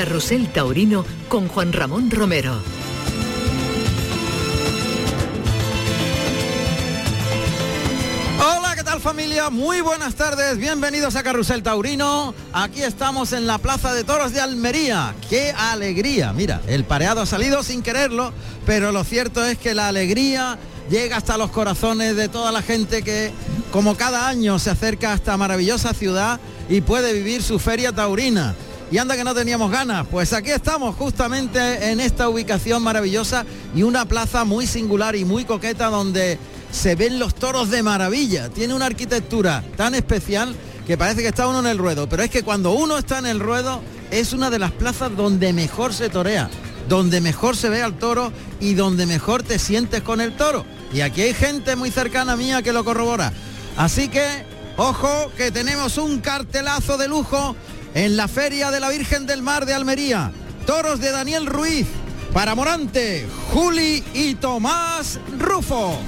Carrusel Taurino con Juan Ramón Romero. Hola, ¿qué tal familia? Muy buenas tardes, bienvenidos a Carrusel Taurino. Aquí estamos en la Plaza de Toros de Almería. ¡Qué alegría! Mira, el pareado ha salido sin quererlo, pero lo cierto es que la alegría llega hasta los corazones de toda la gente que, como cada año, se acerca a esta maravillosa ciudad y puede vivir su feria taurina. Y anda que no teníamos ganas. Pues aquí estamos justamente en esta ubicación maravillosa y una plaza muy singular y muy coqueta donde se ven los toros de maravilla. Tiene una arquitectura tan especial que parece que está uno en el ruedo. Pero es que cuando uno está en el ruedo es una de las plazas donde mejor se torea, donde mejor se ve al toro y donde mejor te sientes con el toro. Y aquí hay gente muy cercana mía que lo corrobora. Así que, ojo, que tenemos un cartelazo de lujo en la Feria de la Virgen del Mar de Almería. Toros de Daniel Ruiz, para Morante, Juli y Tomás Rufo.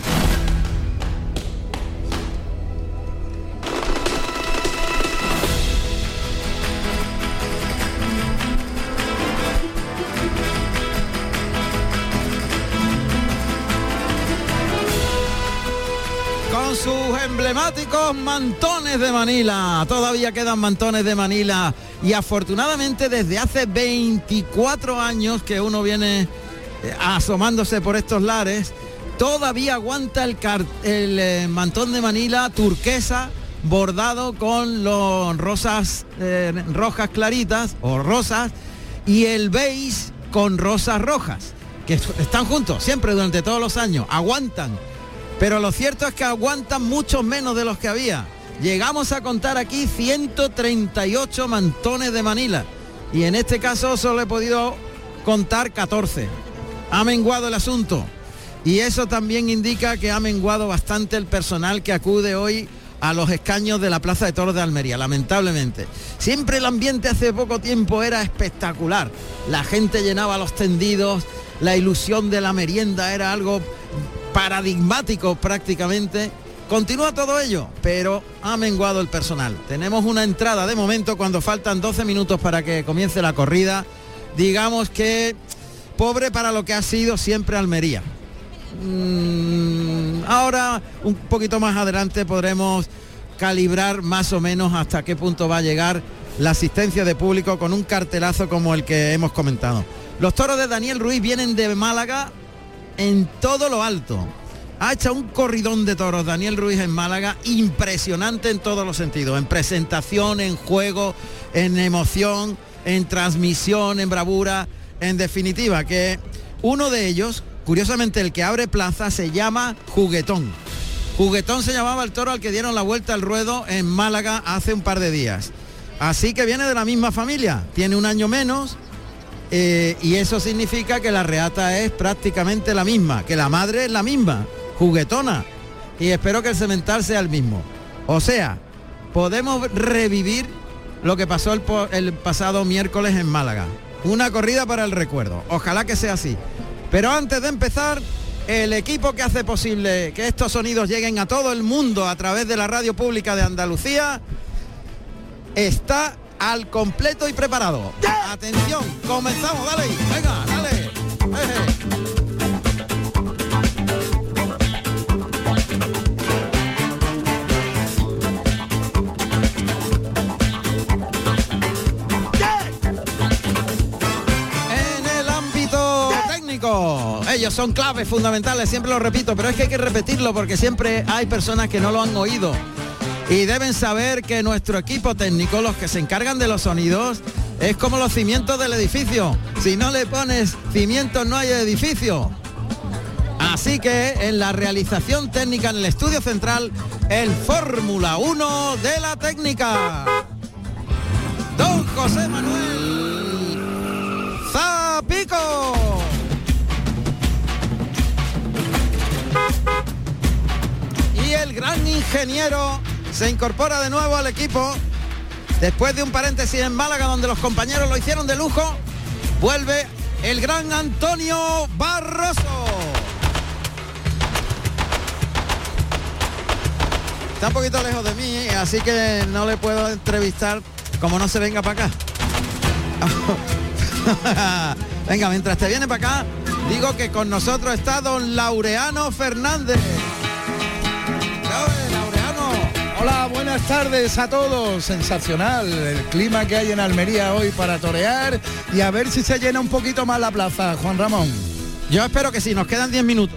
Mantones de Manila. Todavía quedan mantones de Manila y afortunadamente desde hace 24 años que uno viene eh, asomándose por estos lares, todavía aguanta el, eh, mantón de Manila turquesa bordado con los rosas eh, rojas claritas o rosas y el beige con rosas rojas que est- están juntos siempre durante todos los años, aguantan pero lo cierto es que aguantan mucho menos de los que había. Llegamos a contar aquí 138 mantones de Manila. Y en este caso solo he podido contar 14. Ha menguado el asunto. Y eso también indica que ha menguado bastante el personal que acude hoy a los escaños de la Plaza de Toros de Almería, lamentablemente. Siempre el ambiente hace poco tiempo era espectacular. La gente llenaba los tendidos, la ilusión de la merienda era algo paradigmático prácticamente. Continúa todo ello, pero ha menguado el personal. Tenemos una entrada de momento cuando faltan 12 minutos para que comience la corrida. Digamos que pobre para lo que ha sido siempre Almería. Mm, ahora, un poquito más adelante, podremos calibrar más o menos hasta qué punto va a llegar la asistencia de público con un cartelazo como el que hemos comentado. Los toros de Daniel Ruiz vienen de Málaga en todo lo alto. Ha hecho un corridón de toros Daniel Ruiz en Málaga impresionante en todos los sentidos, en presentación, en juego, en emoción, en transmisión, en bravura, en definitiva, que uno de ellos, curiosamente el que abre plaza, se llama Juguetón. Juguetón se llamaba el toro al que dieron la vuelta al ruedo en Málaga hace un par de días. Así que viene de la misma familia, tiene un año menos, eh, y eso significa que la reata es prácticamente la misma, que la madre es la misma, juguetona. Y espero que el cemental sea el mismo. O sea, podemos revivir lo que pasó el pasado miércoles en Málaga. Una corrida para el recuerdo. Ojalá que sea así. Pero antes de empezar, el equipo que hace posible que estos sonidos lleguen a todo el mundo a través de la radio pública de Andalucía está al completo y preparado. Atención, comenzamos, dale, venga, dale. Eje. En el ámbito técnico, ellos son claves fundamentales, siempre lo repito, pero es que hay que repetirlo porque siempre hay personas que no lo han oído. Y deben saber que nuestro equipo técnico, los que se encargan de los sonidos, es como los cimientos del edificio. Si no le pones cimientos no hay edificio. Así que en la realización técnica en el estudio central, el Fórmula 1 de la técnica. Don José Manuel Zapico. Y el gran ingeniero se incorpora de nuevo al equipo. Después de un paréntesis en Málaga donde los compañeros lo hicieron de lujo, vuelve el gran Antonio Barroso. Está un poquito lejos de mí, así que no le puedo entrevistar como no se venga para acá. Venga, mientras te viene para acá, digo que con nosotros está don Laureano Fernández. Hola, buenas tardes a todos. Sensacional el clima que hay en Almería hoy para torear y a ver si se llena un poquito más la plaza, Juan Ramón. Yo espero que sí, nos quedan 10 minutos.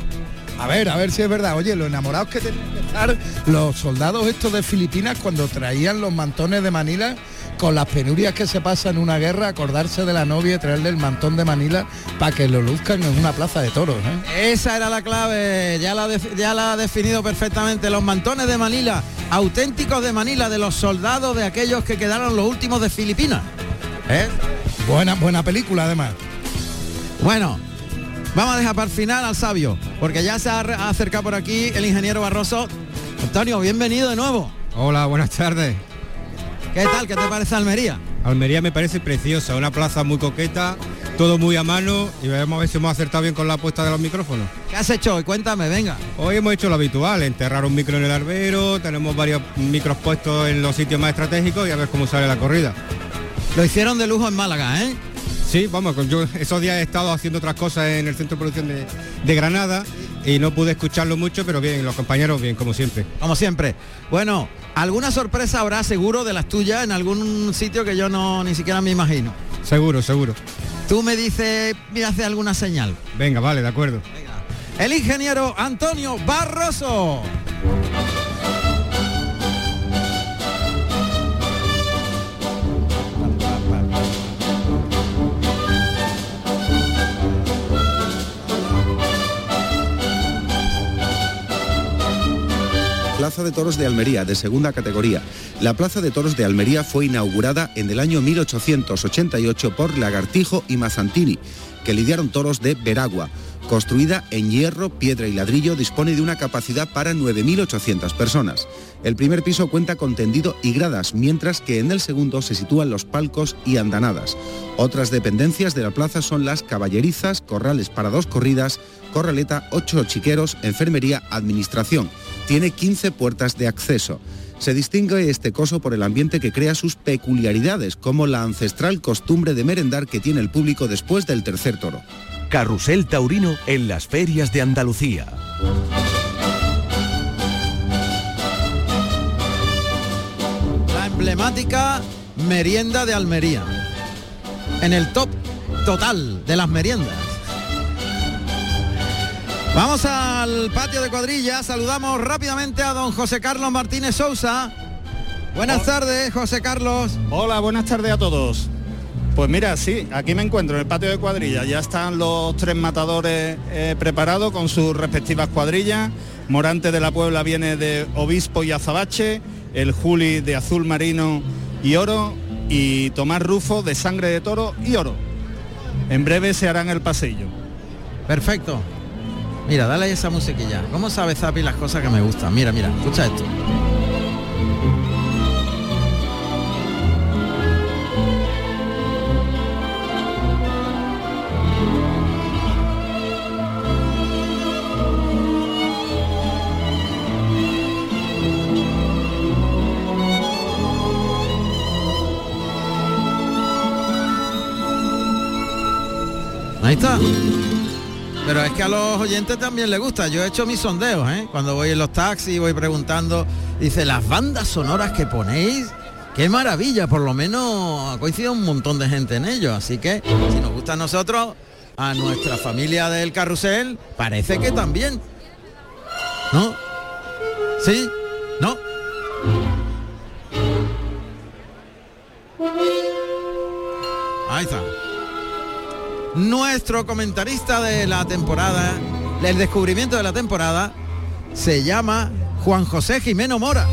A ver, a ver si es verdad. Oye, lo enamorados que tenían que estar los soldados estos de Filipinas cuando traían los mantones de Manila con las penurias que se pasan en una guerra, acordarse de la novia y traerle el mantón de Manila para que lo luzcan en una plaza de toros. ¿eh? Esa era la clave, ya la, ya la ha definido perfectamente. Los mantones de Manila, auténticos de Manila, de los soldados de aquellos que quedaron los últimos de Filipinas. ¿Eh? Buena, buena película además. Bueno, vamos a dejar para el final al sabio, porque ya se ha acercado por aquí el ingeniero Barroso. Antonio, bienvenido de nuevo. Hola, buenas tardes. ¿Qué tal? ¿Qué te parece Almería? Almería me parece preciosa, una plaza muy coqueta, todo muy a mano y vamos a ver si hemos acertado bien con la puesta de los micrófonos. ¿Qué has hecho hoy? Cuéntame, venga. Hoy hemos hecho lo habitual, enterrar un micro en el arbero, tenemos varios micros puestos en los sitios más estratégicos y a ver cómo sale la corrida. Lo hicieron de lujo en Málaga, ¿eh? Sí, vamos, yo esos días he estado haciendo otras cosas en el centro de producción de, de Granada y no pude escucharlo mucho, pero bien, los compañeros bien, como siempre. Como siempre. Bueno, alguna sorpresa habrá seguro de las tuyas en algún sitio que yo no ni siquiera me imagino. Seguro, seguro. Tú me dices, mira, hace alguna señal. Venga, vale, de acuerdo. El ingeniero Antonio Barroso. Plaza de Toros de Almería, de segunda categoría. La Plaza de Toros de Almería fue inaugurada en el año 1888 por Lagartijo y Mazzantini, que lidiaron toros de Veragua. Construida en hierro, piedra y ladrillo, dispone de una capacidad para 9.800 personas. El primer piso cuenta con tendido y gradas, mientras que en el segundo se sitúan los palcos y andanadas. Otras dependencias de la plaza son las caballerizas, corrales para dos corridas, corraleta, ocho chiqueros, enfermería, administración. Tiene 15 puertas de acceso. Se distingue este coso por el ambiente que crea sus peculiaridades, como la ancestral costumbre de merendar que tiene el público después del tercer toro. Carrusel Taurino en las ferias de Andalucía. La emblemática merienda de Almería. En el top total de las meriendas. Vamos al patio de cuadrilla. Saludamos rápidamente a don José Carlos Martínez Sousa. Buenas tardes, José Carlos. Hola, buenas tardes a todos. Pues mira, sí, aquí me encuentro en el patio de cuadrilla. Ya están los tres matadores eh, preparados con sus respectivas cuadrillas. Morante de la Puebla viene de Obispo y Azabache, el Juli de Azul Marino y Oro y Tomás Rufo de Sangre de Toro y Oro. En breve se harán el pasillo. Perfecto. Mira, dale esa musiquilla. ¿Cómo sabe Zapi las cosas que me gustan? Mira, mira, escucha esto. Ahí está. Pero es que a los oyentes también les gusta. Yo he hecho mis sondeos, ¿eh? Cuando voy en los taxis, voy preguntando. Dice, las bandas sonoras que ponéis, qué maravilla. Por lo menos ha coincidido un montón de gente en ello. Así que, si nos gusta a nosotros, a nuestra familia del carrusel, parece que también. ¿No? ¿Sí? ¿No? Ahí está nuestro comentarista de la temporada, el descubrimiento de la temporada, se llama Juan José Jimeno Mora.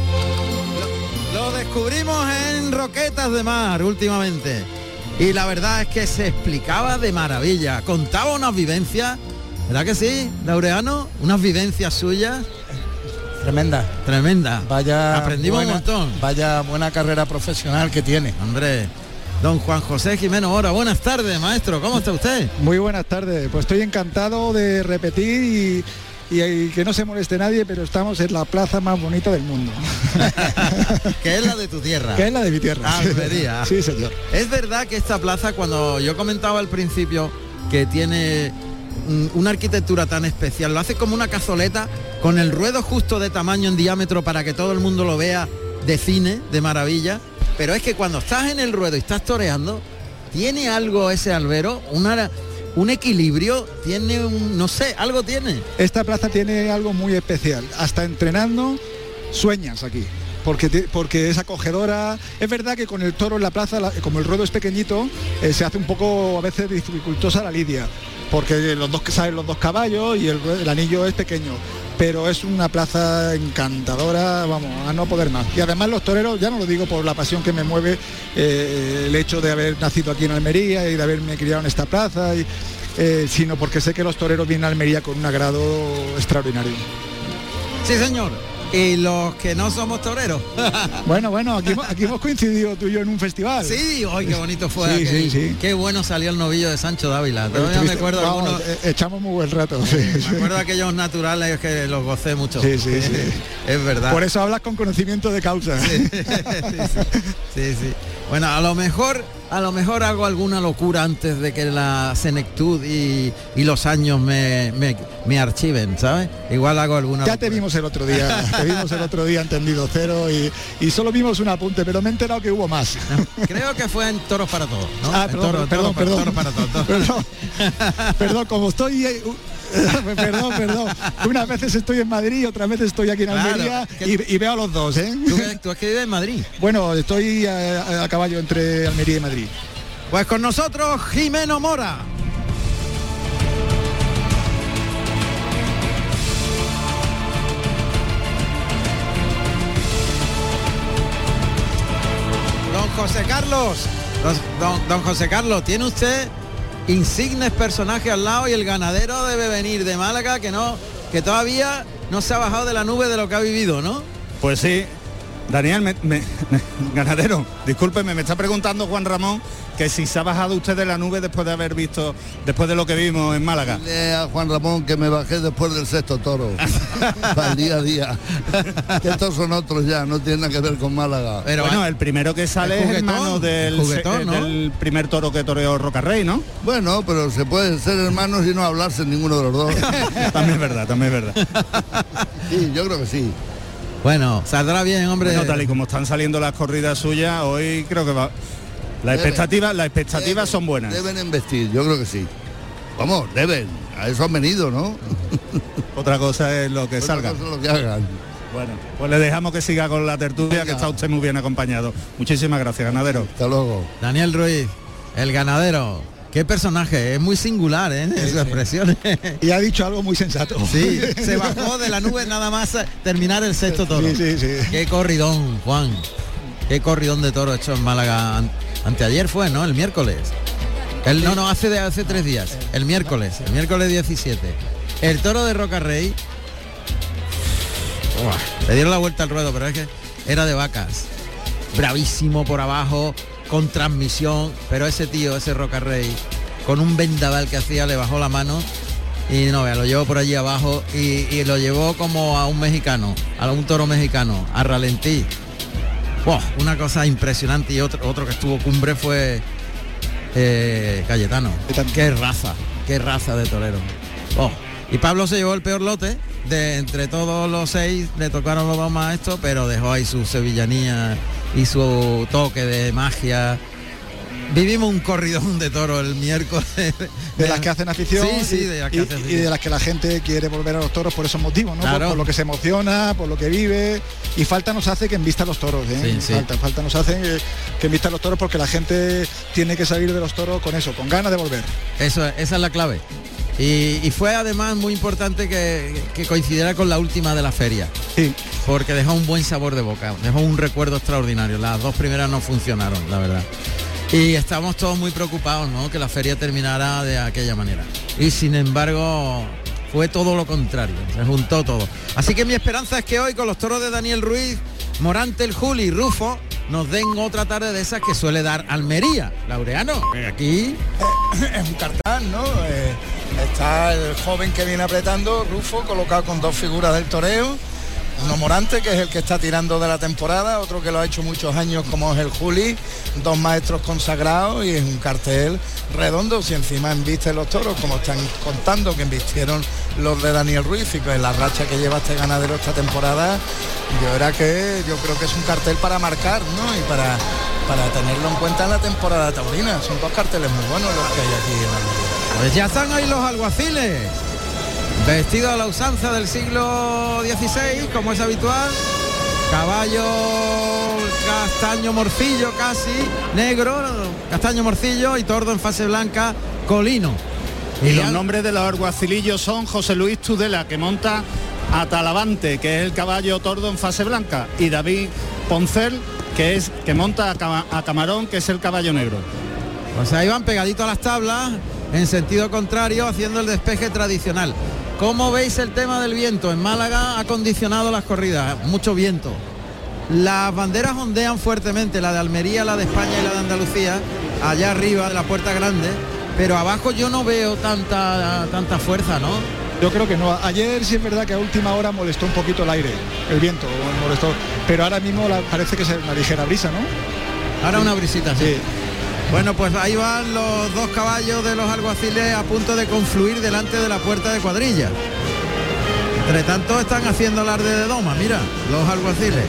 Lo, lo, descubrimos en Roquetas de Mar últimamente. Y la verdad es que se explicaba de maravilla. Contaba unas vivencias, ¿verdad que sí, Laureano? Unas vivencias suyas. Tremenda. Tremenda. Vaya. Aprendimos buena, un montón. Vaya buena carrera profesional que tiene. Hombre, Don Juan José Jimeno Mora, buenas tardes, maestro, ¿cómo está usted? Muy buenas tardes, pues estoy encantado de repetir y, que no se moleste nadie, pero estamos en la plaza más bonita del mundo. que es la de tu tierra. Que es la de mi tierra. Almería. Sí, señor. Es verdad que esta plaza, cuando yo comentaba al principio que tiene una arquitectura tan especial, lo hace como una cazoleta con el ruedo justo de tamaño en diámetro para que todo el mundo lo vea de cine, de maravilla. Pero es que cuando estás en el ruedo y estás toreando, tiene algo ese albero, una, un equilibrio, tiene un, no sé, algo tiene. Esta plaza tiene algo muy especial. Hasta entrenando sueñas aquí. Porque, porque es acogedora. Es verdad que con el toro en la plaza, la- como el ruedo es pequeñito, eh, se hace un poco a veces dificultosa la lidia. Porque los dos saben los dos caballos y el anillo es pequeño. Pero es una plaza encantadora, vamos, a no poder más. Y además los toreros, ya no lo digo por la pasión que me mueve eh, el hecho de haber nacido aquí en Almería y de haberme criado en esta plaza, y, eh, sino porque sé que los toreros vienen a Almería con un agrado extraordinario. Sí, señor. Y los que no somos toreros. Bueno, bueno, aquí, hemos- aquí hemos coincidido tú y yo en un festival. Sí, hoy qué bonito fue. Sí, sí, sí. Qué bueno salió el novillo de Sancho Dávila. Todavía me acuerdo vamos, algunos- eh, echamos muy buen rato. Me acuerdo aquellos naturales que los gocé mucho. Sí, sí, sí. Es verdad. Por eso hablas con conocimiento de causa. sí, sí. Bueno, a lo mejor, a lo mejor hago alguna locura antes de que la senectud y, y los años me, me, me archiven, ¿sabes? Igual hago alguna Ya te locura. vimos el otro día, te vimos el otro día entendido cero y, y solo vimos un apunte, pero me he enterado que hubo más. Creo que fue en Toros para Todos, ¿no? Ah, perdón, Toros- perdón, perdón. Toros para Todos. Perdón, perdón, como estoy... perdón, perdón. Unas veces estoy en Madrid, otras veces estoy aquí en Almería y, y veo a los dos, ¿eh? ¿Tú, tú es que vives en Madrid. Bueno, estoy a, a caballo entre Almería y Madrid. Pues con nosotros Jimeno Mora. Don José Carlos, don, don- don José Carlos, tiene usted insignes personajes al lado y el ganadero debe venir de Málaga que no, que todavía no se ha bajado de la nube de lo que ha vivido, ¿no? Pues sí. Daniel, me- me- ganadero, discúlpeme, me está preguntando Juan Ramón que si se ha bajado usted de la nube después de haber visto, después de lo que vimos en Málaga. Dile a Juan Ramón que me bajé después del sexto toro. el día a día. Que estos son otros ya, no tienen nada que ver con Málaga. Pero bueno, el primero que sale el es hermano del, el juguetón, se- ¿no? del primer toro que toreó Rocarrey, ¿no? Bueno, pero se puede ser hermanos y no hablarse ninguno de los dos. también es verdad, también es verdad. Sí, yo creo que sí. Bueno, saldrá bien, hombre. Bueno, tal y como están saliendo las corridas suyas, hoy creo que va. Las Deben. expectativas, las expectativas son buenas. Deben investir, yo creo que sí. Vamos, deben. A eso han venido, ¿no? Otra cosa es lo que Otra salga. cosa es lo que hagan. Bueno, pues le dejamos que siga con la tertulia, que está usted muy bien acompañado. Muchísimas gracias, ganadero. Hasta luego. Daniel Ruiz, el ganadero. Qué personaje, es muy singular, ¿eh? En sus expresiones. Y ha dicho algo muy sensato. Sí, se bajó de la nube nada más a terminar el sexto toro. Sí, sí, sí. Qué corridón, Juan. Qué corridón de toro hecho en Málaga. an- Anteayer fue, ¿no? El miércoles. El, no, no, hace de hace tres días. El miércoles, el miércoles 17. El toro de Roca Rey. Uah, le dieron la vuelta al ruedo, pero es que era de vacas. Bravísimo por abajo, con transmisión, pero ese tío, ese Roca Rey, con un vendaval que hacía, le bajó la mano y no vea, lo llevó por allí abajo y, y lo llevó como a un mexicano, a un toro mexicano, a ralentí. Buah, una cosa impresionante y otro, otro que estuvo cumbre fue eh, Cayetano. Qué raza, qué raza de torero. Oh, Y Pablo se llevó el peor lote. De entre todos los seis le tocaron los dos maestros, pero dejó ahí su sevillanía y su toque de magia. Vivimos un corridón de toro el miércoles. De las que hacen afición Sí, sí, y- de las que y, hacen y afición. de las que la gente quiere volver a los toros por esos motivos, ¿no? Por- Claro. Por, lo que se emociona, por lo que vive. Y falta nos hace que envista los toros, ¿eh? Sí. Falta, falta nos hace que, que envista los toros porque la gente tiene que salir de los toros con eso, con ganas de volver. Eso, esa es la clave. Y, y fue además muy importante que, que coincidiera con la última de la feria. Sí. Porque dejó un buen sabor de boca, dejó un recuerdo extraordinario. Las dos primeras no funcionaron, la verdad. Y estamos todos muy preocupados, ¿no? Que la feria terminara de aquella manera. Y sin embargo, fue todo lo contrario, se juntó todo. Así que mi esperanza es que hoy con los toros de Daniel Ruiz, Morante, el Juli y Rufo nos den otra tarde de esas que suele dar Almería. Laureano, aquí es un cartán, ¿no? Eh, está el joven que viene apretando, Rufo, colocado con dos figuras del toreo. Uno Morante, que es el que está tirando de la temporada, otro que lo ha hecho muchos años como es el Juli, dos maestros consagrados y es un cartel redondo, si encima embiste los toros, como están contando que embistieron los de Daniel Ruiz y que la racha que lleva este ganadero esta temporada, yo era que yo creo que es un cartel para marcar, ¿no? Y para, para tenerlo en cuenta en la temporada taurina. Son dos carteles muy buenos los que hay aquí en Almería. Pues ya están ahí los alguaciles. Vestidos a la usanza del siglo XVI, como es habitual. Caballo castaño morcillo casi, negro, castaño morcillo y tordo en fase blanca, colino. Y los nombres de los alguacilillos son José Luis Tudela, que monta a Talavante, que es el caballo tordo en fase blanca, y David Poncel, que es que monta a, a Camarón, que es el caballo negro. Pues ahí van pegaditos a las tablas, en sentido contrario, haciendo el despeje tradicional. ¿Cómo veis el tema del viento? En Málaga ha condicionado las corridas, mucho viento. Las banderas ondean fuertemente, la de Almería, la de España y la de Andalucía, allá arriba de la puerta grande, pero abajo yo no veo tanta, tanta fuerza, ¿no? Yo creo que no. Ayer sí es verdad que a última hora molestó un poquito el aire, el viento molestó. Pero ahora mismo la- parece que es una ligera brisa, ¿no? Ahora una brisita, sí. Sí. Bueno, pues ahí van los dos caballos de los alguaciles a punto de confluir delante de la puerta de cuadrilla. Entre tanto están haciendo alarde de doma, mira, los alguaciles,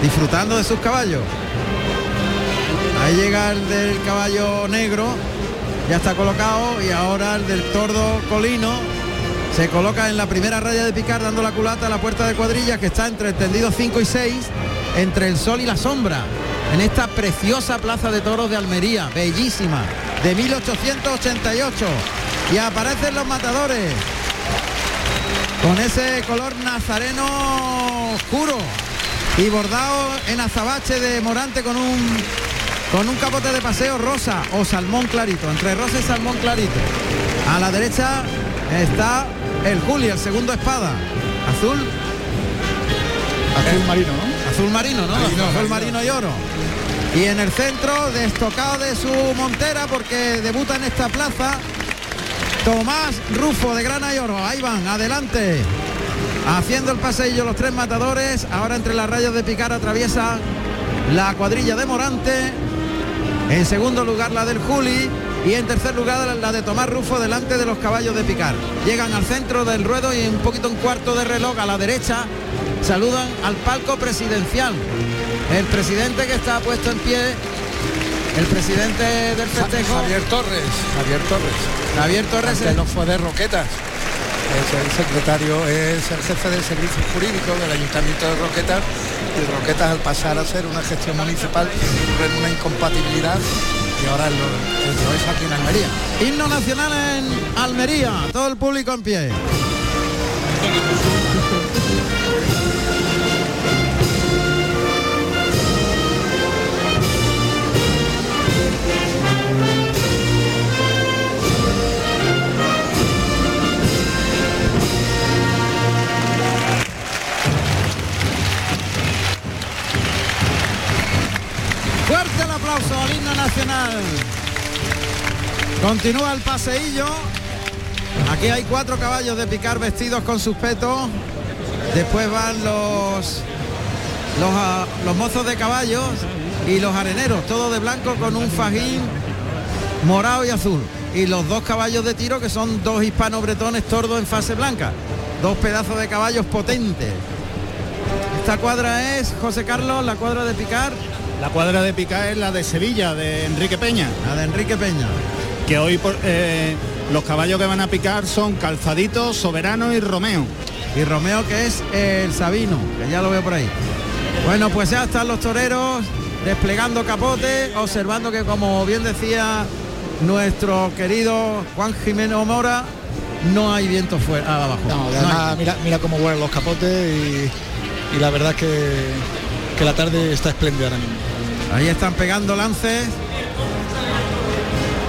disfrutando de sus caballos. Ahí llega el del caballo negro, ya está colocado y ahora el del tordo colino se coloca en la primera raya de picar dando la culata a la puerta de cuadrilla que está entre el tendido 5 y 6, entre el sol y la sombra, en esta preciosa plaza de toros de Almería, bellísima, de 1888. Y aparecen los matadores con ese color nazareno oscuro y bordado en azabache de morante con un con un capote de paseo rosa o salmón clarito, entre rosa y salmón clarito. A la derecha está el Juli, el segundo espada, azul, Azul marino, ¿no? Azul marino, ¿no? Marino, azul marino. marino y oro. Y en el centro, destocado de su montera, porque debuta en esta plaza, Tomás Rufo de Grana y Oro. Ahí van, adelante. Haciendo el paseillo los tres matadores. Ahora entre las rayas de picar atraviesa la cuadrilla de Morante. En segundo lugar la del Juli. Y en tercer lugar la de Tomás Rufo delante de los caballos de picar. Llegan al centro del ruedo y un poquito un cuarto de reloj a la derecha. Saludan al palco presidencial. El presidente que está puesto en pie. El presidente del festejo. Javier Torres, Javier Torres. Javier Torres que no fue de Roquetas. Es el secretario, es el jefe del servicio jurídico del Ayuntamiento de Roquetas. Y Roquetas al pasar a ser una gestión municipal en una incompatibilidad y ahora lo, lo es aquí en Almería. Himno nacional en Almería, todo el público en pie. Fuerte el aplauso al himno nacional. Continúa el paseillo. Aquí hay cuatro caballos de picar vestidos con sus petos. Después van los ah, los mozos de caballos y los areneros, todo de blanco con un fajín morado y azul. Y los dos caballos de tiro que son dos hispano-bretones tordos en fase blanca. Dos pedazos de caballos potentes. Esta cuadra es, José Carlos, la cuadra de picar, La cuadra de picar es la de Sevilla, de Enrique Peña. la de Enrique Peña. que hoy por- eh, los caballos que van a picar son Calzadito, Soberano y Romeo. y Romeo que es el Sabino, que ya lo veo por ahí. Bueno, pues ya están los toreros desplegando capote, observando que como bien decía nuestro querido Juan Jiménez Mora, no hay viento fuera abajo. No, No además, mira, mira cómo vuelan los capotes y, y la verdad que, que la tarde está espléndida ahora mismo. Ahí están pegando lances.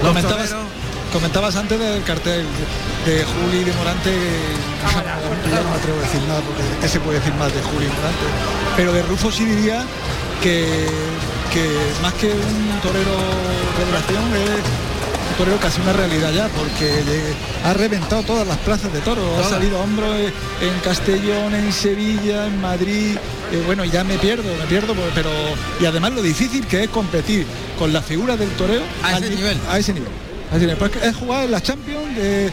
Los Comentabas, antes del cartel de Juli de Morante, que ya no me atrevo a decir nada porque ¿qué se puede decir más de Juli y Morante? Pero de Rufo sí diría que, que más que un torero revelación es torero casi una realidad ya, porque ha reventado todas las plazas de toro, ha salido a hombro eh, en Castellón, en Sevilla, en Madrid, eh, bueno, ya me pierdo, me pierdo, pero y además lo difícil que es competir con la figura del toreo A ese ni- nivel. A ese nivel. Es, pues es jugar en la Champions de,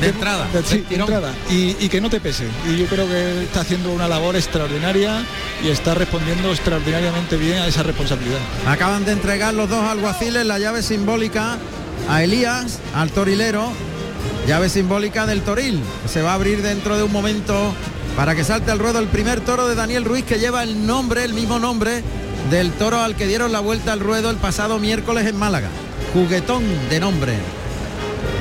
de- entrada, de- sí, entrada y, y que no te pese. Y yo creo que está haciendo una labor extraordinaria y está respondiendo extraordinariamente bien a esa responsabilidad. Acaban de entregar los dos alguaciles la llave simbólica a Elías, al torilero, llave simbólica del toril, se va a abrir dentro de un momento para que salte al ruedo el primer toro de Daniel Ruiz, que lleva el nombre, el mismo nombre del toro al que dieron la vuelta al ruedo el pasado miércoles en Málaga. Juguetón de nombre.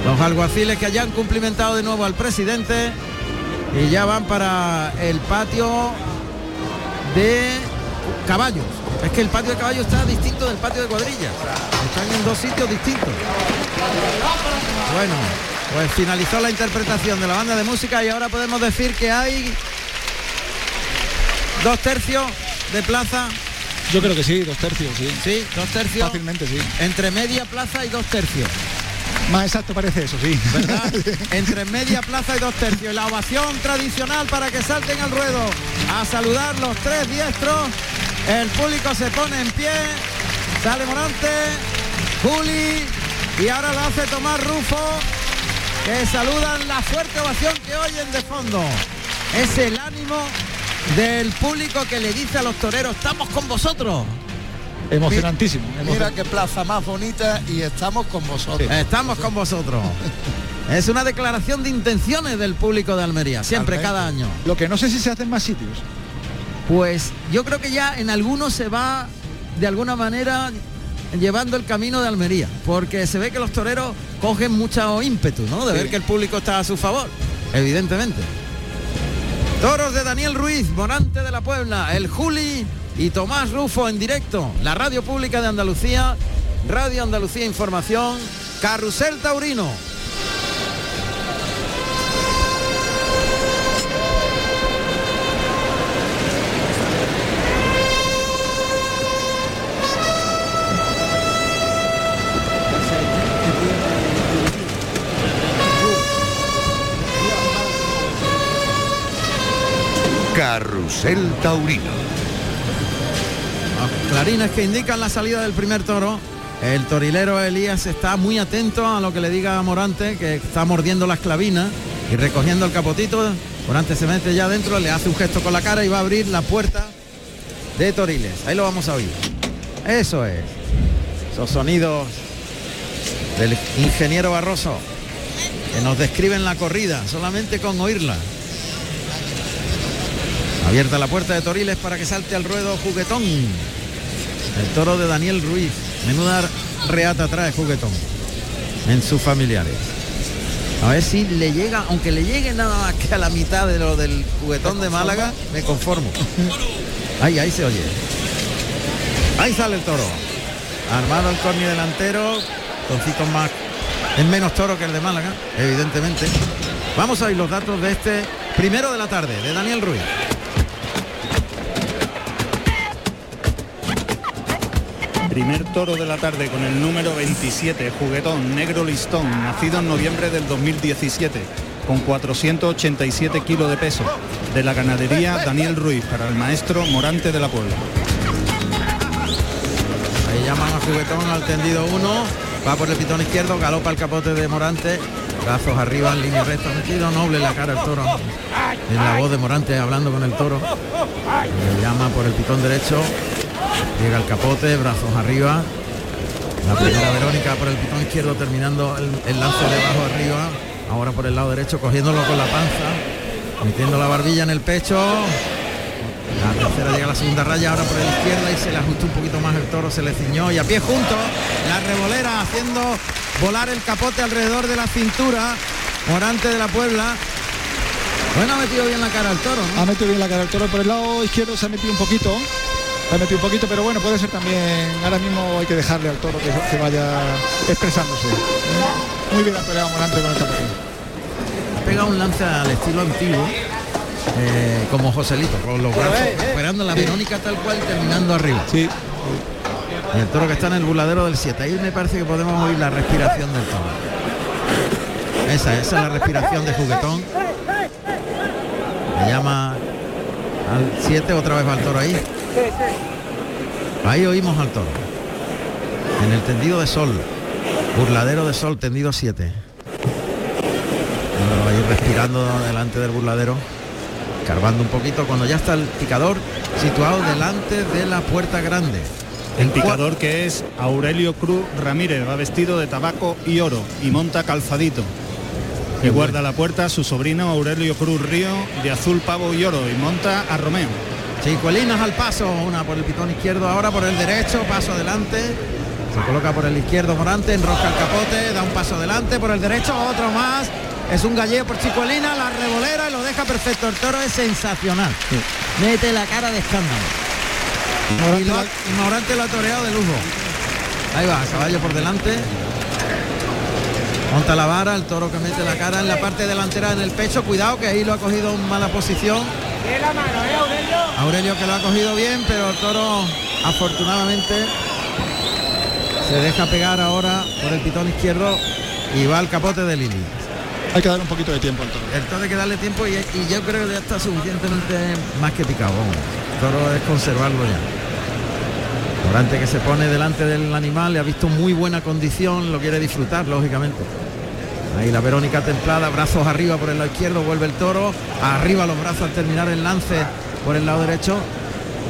Los alguaciles que ya han cumplimentado de nuevo al presidente y ya van para el patio de caballos. Es que el patio de caballos está distinto del patio de cuadrillas. Están en dos sitios distintos. Bueno, pues finalizó la interpretación de la banda de música y ahora podemos decir que hay dos tercios de plaza. Yo creo que sí, dos tercios, sí. Sí, dos tercios. Fácilmente, sí. Entre media plaza y dos tercios. Más exacto parece eso, sí. ¿verdad? Entre media plaza y dos tercios. Y La ovación tradicional para que salten al ruedo a saludar los tres diestros. El público se pone en pie. Sale Morante, Juli y ahora lo hace Tomás Rufo. Que saludan la fuerte ovación que oyen de fondo. Es el ánimo del público que le dice a los toreros, estamos con vosotros. Emocionantísimo. Mira qué plaza más bonita y estamos con vosotros. Estamos con vosotros. Es una declaración de intenciones del público de Almería, siempre, cada año. Lo que no sé si se hace en más sitios. Pues yo creo que ya en algunos se va de alguna manera llevando el camino de Almería, porque se ve que los toreros cogen mucho ímpetu, ¿no? De Sí. ver que el público está a su favor, evidentemente. Toros de Daniel Ruiz, Morante de la Puebla, el Juli y Tomás Rufo en directo. La Radio Pública de Andalucía, Radio Andalucía Información, Carrusel Taurino. Carrusel Taurino. Clarines que indican la salida del primer toro. El torilero Elías está muy atento a lo que le diga Morante, que está mordiendo las clavinas y recogiendo el capotito. Morante se mete ya adentro, le hace un gesto con la cara y va a abrir la puerta de Toriles. Ahí lo vamos a oír. Eso es. Esos sonidos del ingeniero Barroso que nos describen la corrida solamente con oírla. Abierta la puerta de Toriles para que salte al ruedo juguetón. El toro de Daniel Ruiz. Menuda reata trae juguetón en sus familiares. A ver si le llega, aunque le llegue nada más que a la mitad de lo del juguetón de Málaga, me conformo. Ahí, ahí se oye. Ahí sale el toro. Armado el corni delantero. Toncitos más. Es menos toro que el de Málaga, evidentemente. Vamos a oír los datos de este primero de la tarde, de Daniel Ruiz. Primer toro de la tarde con el número 27, juguetón negro listón, nacido en noviembre del 2017, con 487 kilos de peso, de la ganadería Daniel Ruiz para el maestro Morante de la Puebla. Ahí llaman a juguetón al tendido 1, va por el pitón izquierdo, galopa el capote de Morante, brazos arriba en línea recta, metido noble la cara el toro. Es la voz de Morante hablando con el toro. Le llama por el pitón derecho, llega el capote, brazos arriba. La primera Verónica por el pitón izquierdo terminando el, el lance de abajo arriba. Ahora por el lado derecho cogiéndolo con la panza, metiendo la barbilla en el pecho. La tercera llega a la segunda raya, ahora por la izquierda y se le ajustó un poquito más el toro, se le ciñó y a pie junto, la revolera haciendo volar el capote alrededor de la cintura, Morante de la Puebla. Bueno, ha metido bien la cara al toro. Ha metido bien la cara al toro por el lado izquierdo, se ha metido un poquito. Se ha metido un poquito, pero bueno, puede ser también. Ahora mismo hay que dejarle al toro que, que vaya expresándose. Muy bien ha Morante con el capote. Ha pegado un lance al estilo antiguo, eh, como Joselito, con los brazos, esperando la Verónica tal cual, terminando arriba. Sí. Y el toro que está en el burladero del 7. Ahí me parece que podemos oír la respiración del toro. Esa, esa es la respiración de juguetón. Le llama al 7, otra vez va el toro ahí. Ahí oímos al toro. En el tendido de sol. Burladero de sol, tendido 7. Ahí respirando delante del burladero. Carbando un poquito cuando ya está el picador situado delante de la puerta grande. El picador que es Aurelio Cruz Ramírez, va vestido de tabaco y oro y monta calzadito. Que guarda la puerta su sobrino Aurelio Cruz Río de azul pavo y oro y monta a Romeo. Chicuelinas al paso, una por el pitón izquierdo, ahora por el derecho, paso adelante. Se coloca por el izquierdo Morante, enrosca el capote, da un paso adelante, por el derecho otro más. Es un gallego por Chicuelina, la revolera y lo deja perfecto. El toro es sensacional. Mete la cara de escándalo. Y, lo- y Morante lo ha toreado de lujo. Ahí va, caballo por delante. Monta la vara, el toro que mete la cara en la parte delantera en el pecho. Cuidado que ahí lo ha cogido en mala posición. Aurelio que lo ha cogido bien, pero el toro afortunadamente se deja pegar ahora por el pitón izquierdo y va al capote de Lili. Hay que dar un poquito de tiempo al toro. El toro hay que darle tiempo y, y yo creo que ya está suficientemente más que picado. vamos. El toro es conservarlo ya. Morante que se pone delante del animal, le ha visto muy buena condición, lo quiere disfrutar, lógicamente. Ahí la Verónica templada, brazos arriba por el lado izquierdo, vuelve el toro, arriba los brazos al terminar el lance por el lado derecho,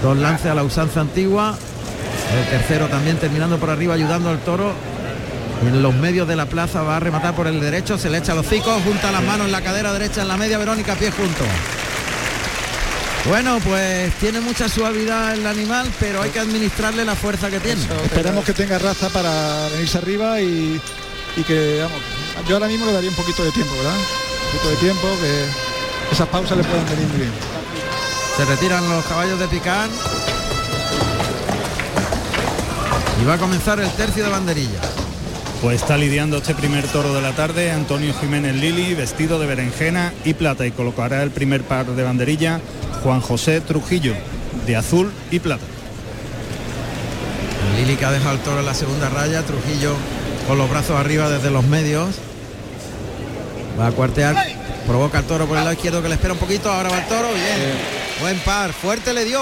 dos lances a la usanza antigua, el tercero también terminando por arriba ayudando al toro, y en los medios de la plaza va a rematar por el derecho, se le echa los hocicos, junta las manos en la cadera derecha en la media, Verónica pie junto. Bueno, pues tiene mucha suavidad el animal, pero hay que administrarle la fuerza que tiene. Esperemos que tenga raza para venirse arriba y, y que, vamos, yo ahora mismo le daría un poquito de tiempo, ¿verdad? Un poquito de tiempo, que esas pausas le pueden venir muy bien. Se retiran los caballos de picar. Y va a comenzar el tercio de banderilla. Pues está lidiando este primer toro de la tarde Antonio Jiménez Lili, vestido de berenjena y plata, y colocará el primer par de banderilla Juan José Trujillo, de azul y plata. Lili que ha dejado el toro en la segunda raya, Trujillo con los brazos arriba desde los medios. Va a cuartear, provoca el toro por el lado izquierdo que le espera un poquito, ahora va el toro, bien. Buen par, fuerte le dio.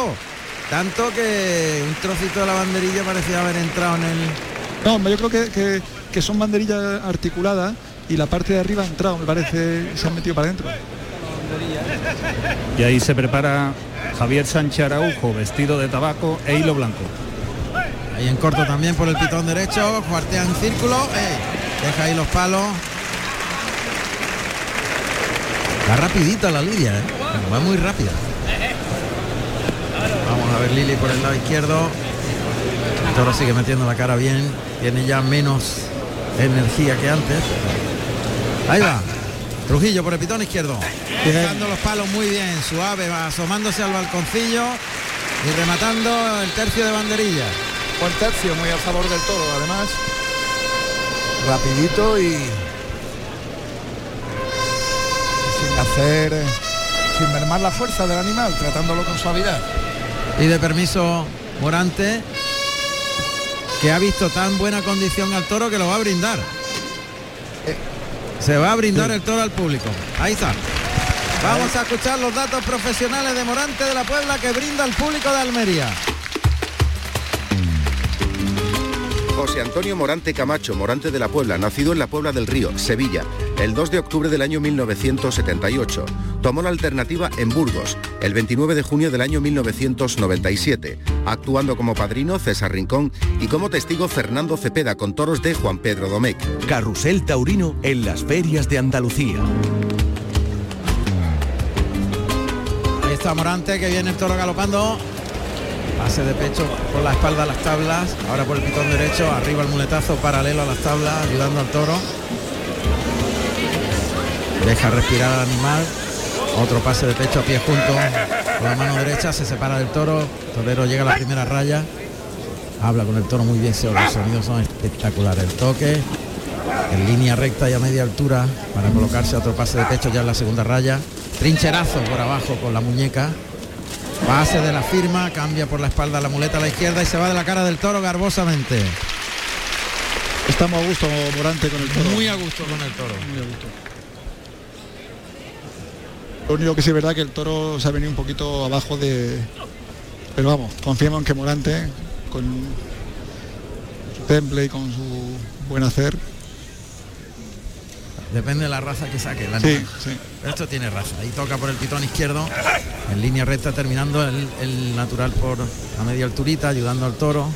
Tanto que un trocito de la banderilla parecía haber entrado en el... No, yo creo que, que- que son banderillas articuladas y la parte de arriba ha entrado, me parece, se han metido para adentro. Y ahí se prepara Javier Sánchez Araujo, vestido de tabaco e hilo blanco. Ahí en corto también por el pitón derecho, cuartea en círculo, deja ahí los palos. Va rapidita la lidia, ¿eh? va muy rápida. Vamos a ver Lili por el lado izquierdo. Toro sigue metiendo la cara bien, tiene ya menos energía que antes. Ahí va. Trujillo por el pitón izquierdo. Dejando los palos muy bien, suave, va asomándose al balconcillo y rematando el tercio de banderilla. Buen tercio, muy a favor del toro, además. Rapidito y hacer, eh, sin mermar la fuerza del animal, tratándolo con suavidad. Pide permiso Morante, que ha visto tan buena condición al toro que lo va a brindar. Se va a brindar el toro al público. Ahí está. Vamos a escuchar los datos profesionales de Morante de la Puebla que brinda al público de Almería. José Antonio Morante Camacho, Morante de la Puebla, nacido en la Puebla del Río, Sevilla, el 2 de octubre del año 1978. Tomó la alternativa en Burgos, el 29 de junio del año 1997, actuando como padrino César Rincón y como testigo Fernando Cepeda con toros de Juan Pedro Domecq. Carrusel Taurino en las ferias de Andalucía. Ahí está Morante que viene el toro galopando. Pase de pecho por la espalda a las tablas. Ahora por el pitón derecho. Arriba el muletazo paralelo a las tablas, ayudando al toro. Deja respirar al animal. Otro pase de pecho a pie junto. Con la mano derecha se separa del toro. Torero llega a la primera raya. Habla con el toro muy bien. Los sonidos son espectaculares. El toque. En línea recta y a media altura para colocarse otro pase de pecho ya en la segunda raya. Trincherazo por abajo con la muñeca. Pase de la firma, cambia por la espalda la muleta a la izquierda y se va de la cara del toro garbosamente. Estamos a gusto, Morante, con el toro. Muy a gusto con el toro. Muy a gusto. Lo único que sí es verdad que el toro se ha venido un poquito abajo de... Pero vamos, confiemos en que Morante, con su temple y con su buen hacer, Depende de la raza que saque. el Sí, sí. Esto tiene raza. Ahí toca por el pitón izquierdo. En línea recta terminando el, el natural por a media alturita, ayudando al toro.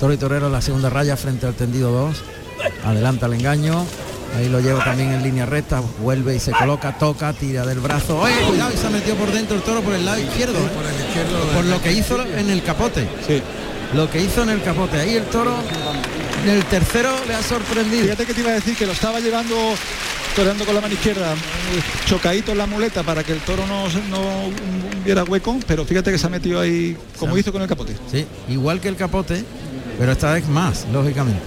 Toro y torero en la segunda raya frente al tendido 2. Adelanta el engaño. Ahí lo lleva también en línea recta. Vuelve y se coloca, toca, tira del brazo. ¡Oye, cuidado! Y se ha metido por dentro el toro por el lado izquierdo. ¿eh? por el izquierdo Por lo que hizo en el capote. Sí. Lo que hizo en el capote. Ahí el toro, en el tercero le ha sorprendido. Fíjate que te iba a decir que lo estaba llevando toreando con la mano izquierda, chocadito en la muleta para que el toro no, no viera hueco, pero fíjate que se ha metido ahí como hizo con el capote. Sí, igual que el capote, pero esta vez más, lógicamente.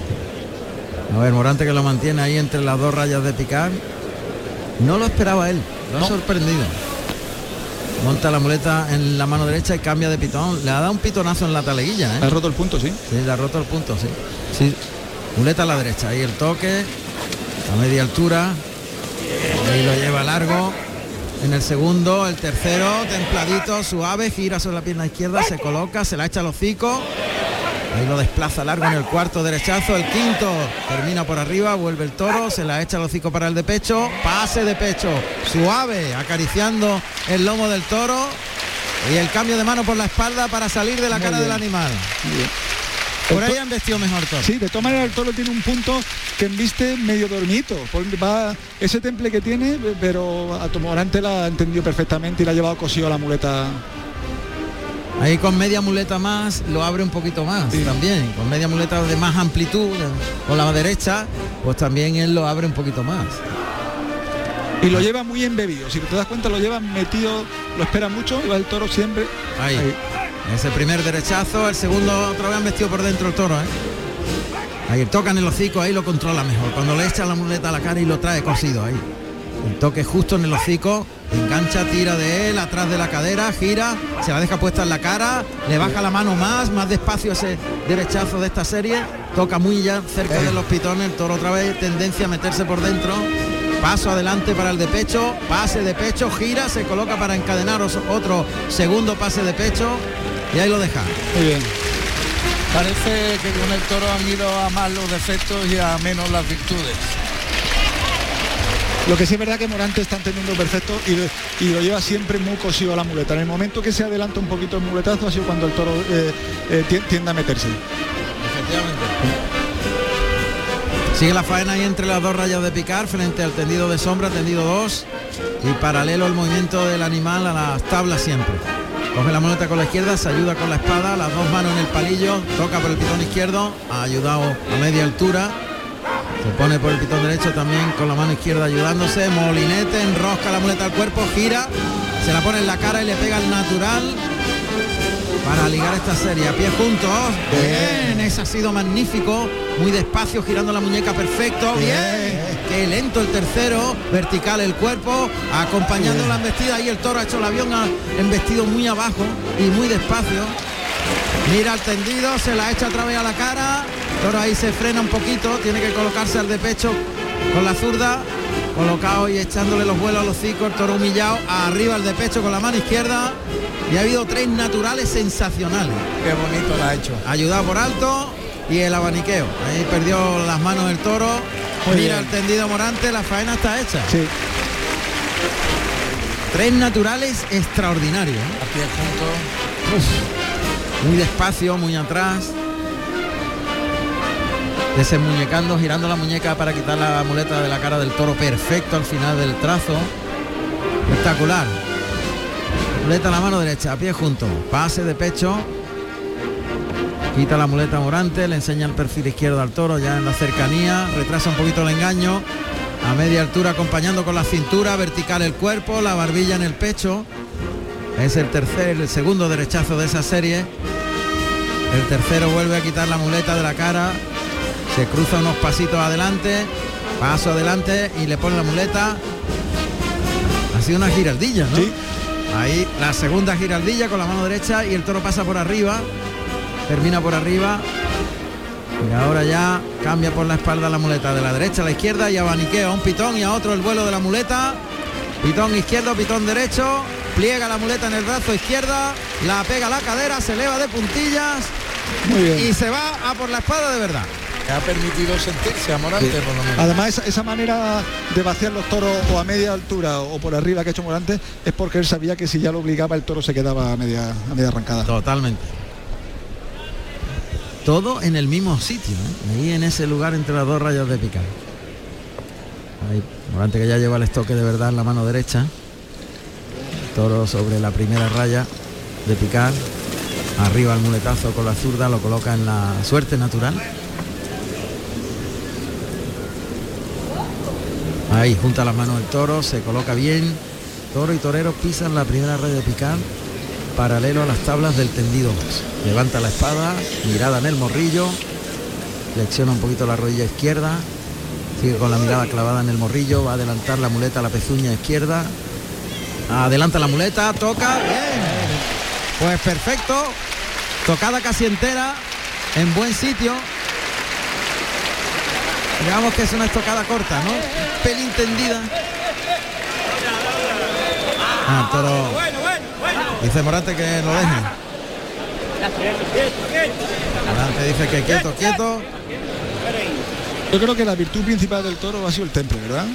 A ver, Morante que lo mantiene ahí entre las dos rayas de picar. No lo esperaba él, lo ha sorprendido. Monta la muleta en la mano derecha y cambia de pitón. Le ha dado un pitonazo en la taleguilla, ¿eh? Ha roto el punto, sí. Sí, le ha roto el punto, sí. Sí. Muleta a la derecha, ahí el toque, a media altura. Ahí lo lleva largo. En el segundo, el tercero, templadito, suave, gira sobre la pierna izquierda, se coloca, se la echa al hocico. Ahí lo desplaza largo en el cuarto derechazo. El quinto termina por arriba, vuelve el toro, se la echa al hocico para el de pecho. Pase de pecho, suave, acariciando el lomo del toro. Y el cambio de mano por la espalda para salir de la Muy cara bien. del animal. Muy bien. Por ahí to- han vestido mejor toro. Sí, de todas maneras el toro tiene un punto que enviste medio dormito. Va ese temple que tiene, pero a Tomorante la ha entendido perfectamente y la ha llevado cosido a la muleta. Ahí con media muleta más lo abre un poquito más Sí. también. Con media muleta de más amplitud, de- con la derecha, pues también él lo abre un poquito más. Y lo lleva muy embebido. Si te das cuenta, lo lleva metido, lo espera mucho y va el toro siempre. Ahí. Ahí. Ese primer derechazo, el segundo otra vez han vestido por dentro el toro, ¿eh? Ahí toca en el hocico, ahí lo controla mejor. Cuando le echa la muleta a la cara y lo trae cosido ahí. El toque justo en el hocico, engancha, tira de él, atrás de la cadera, gira, se la deja puesta en la cara, le baja la mano más, más despacio ese derechazo de esta serie, toca muy ya cerca de los pitones, el toro otra vez, tendencia a meterse por dentro, paso adelante para el de pecho, pase de pecho, gira, se coloca para encadenar otro segundo pase de pecho y ahí lo deja. Muy bien. Parece que con el toro han ido a más los defectos y a menos las virtudes. Lo que sí es verdad que Morante está entendiendo perfecto y lo, y lo lleva siempre muy cosido a la muleta. En el momento que se adelanta un poquito el muletazo ha sido cuando el toro eh, eh, ti- tiende a meterse. Sigue la faena ahí entre las dos rayas de picar frente al tendido de sombra, tendido 2 y paralelo el movimiento del animal a las tablas siempre. Coge la muleta con la izquierda, se ayuda con la espada, las dos manos en el palillo, toca por el pitón izquierdo, ha ayudado a media altura, se pone por el pitón derecho también con la mano izquierda ayudándose, molinete, enrosca la muleta al cuerpo, gira, se la pone en la cara y le pega el natural para ligar esta serie a pie juntos. Bien, ese ha sido magnífico. Muy despacio, girando la muñeca perfecto. Bien. Qué lento el tercero. Vertical el cuerpo. Acompañando la embestida. Y el toro ha hecho el avión embestido muy abajo y muy despacio. Mira el tendido, se la echa otra vez a la cara. Toro ahí se frena un poquito. Tiene que colocarse al de pecho con la zurda. Colocado y echándole los vuelos a los hocico, el toro humillado, arriba el de pecho con la mano izquierda. Y ha habido tres naturales sensacionales. Qué bonito la ha hecho. Ayudado por alto y el abaniqueo. Ahí perdió las manos el toro. Muy Mira bien. el tendido morante, la faena está hecha. Sí. Tres naturales extraordinarios. ¿eh? A pie juntos. Muy despacio, muy atrás. Desenmuñecando, girando la muñeca para quitar la muleta de la cara del toro. Perfecto al final del trazo. Espectacular. Muleta en la mano derecha, a pie junto. Pase de pecho. Quita la muleta morante, le enseña el perfil izquierdo al toro ya en la cercanía. Retrasa un poquito el engaño. A media altura acompañando con la cintura, vertical el cuerpo, la barbilla en el pecho. Es el tercer, el segundo derechazo de esa serie. El tercero vuelve a quitar la muleta de la cara. Se cruza unos pasitos adelante. Paso adelante y le pone la muleta. Ha sido una giraldilla, ¿no? Sí. Ahí la segunda giraldilla con la mano derecha y el toro pasa por arriba. Termina por arriba. Y ahora ya cambia por la espalda la muleta de la derecha a la izquierda y abaniquea a un pitón y a otro el vuelo de la muleta. Pitón izquierdo, pitón derecho. Pliega la muleta en el brazo izquierda. La pega a la cadera, se eleva de puntillas. Muy bien. Y se va a por la espada de verdad. Ha permitido sentirse a Morante por lo menos. Además, esa, esa manera de vaciar los toros o a media altura o por arriba que ha hecho Morante es porque él sabía que si ya lo obligaba el toro se quedaba a media, a media arrancada. Totalmente. Todo en el mismo sitio, ¿eh? ahí en ese lugar entre las dos rayas de picar. Ahí, Morante que ya lleva el estoque de verdad en la mano derecha. Toro sobre la primera raya de picar. Arriba el muletazo con la zurda, lo coloca en la suerte natural. Ahí junta las manos el toro, se coloca bien. Toro y torero pisan la primera raya de picar paralelo a las tablas del tendido. Levanta la espada, mirada en el morrillo, flexiona un poquito la rodilla izquierda, sigue con la mirada clavada en el morrillo, va a adelantar la muleta a la pezuña izquierda, adelanta la muleta, toca, bien, pues perfecto, tocada casi entera, en buen sitio. Digamos que es una estocada corta, ¿no? Pelín tendida. Ah, Dice Morante que lo deje. Morante dice que quieto, quieto. Yo creo que la virtud principal del toro ha sido el temple, ¿verdad?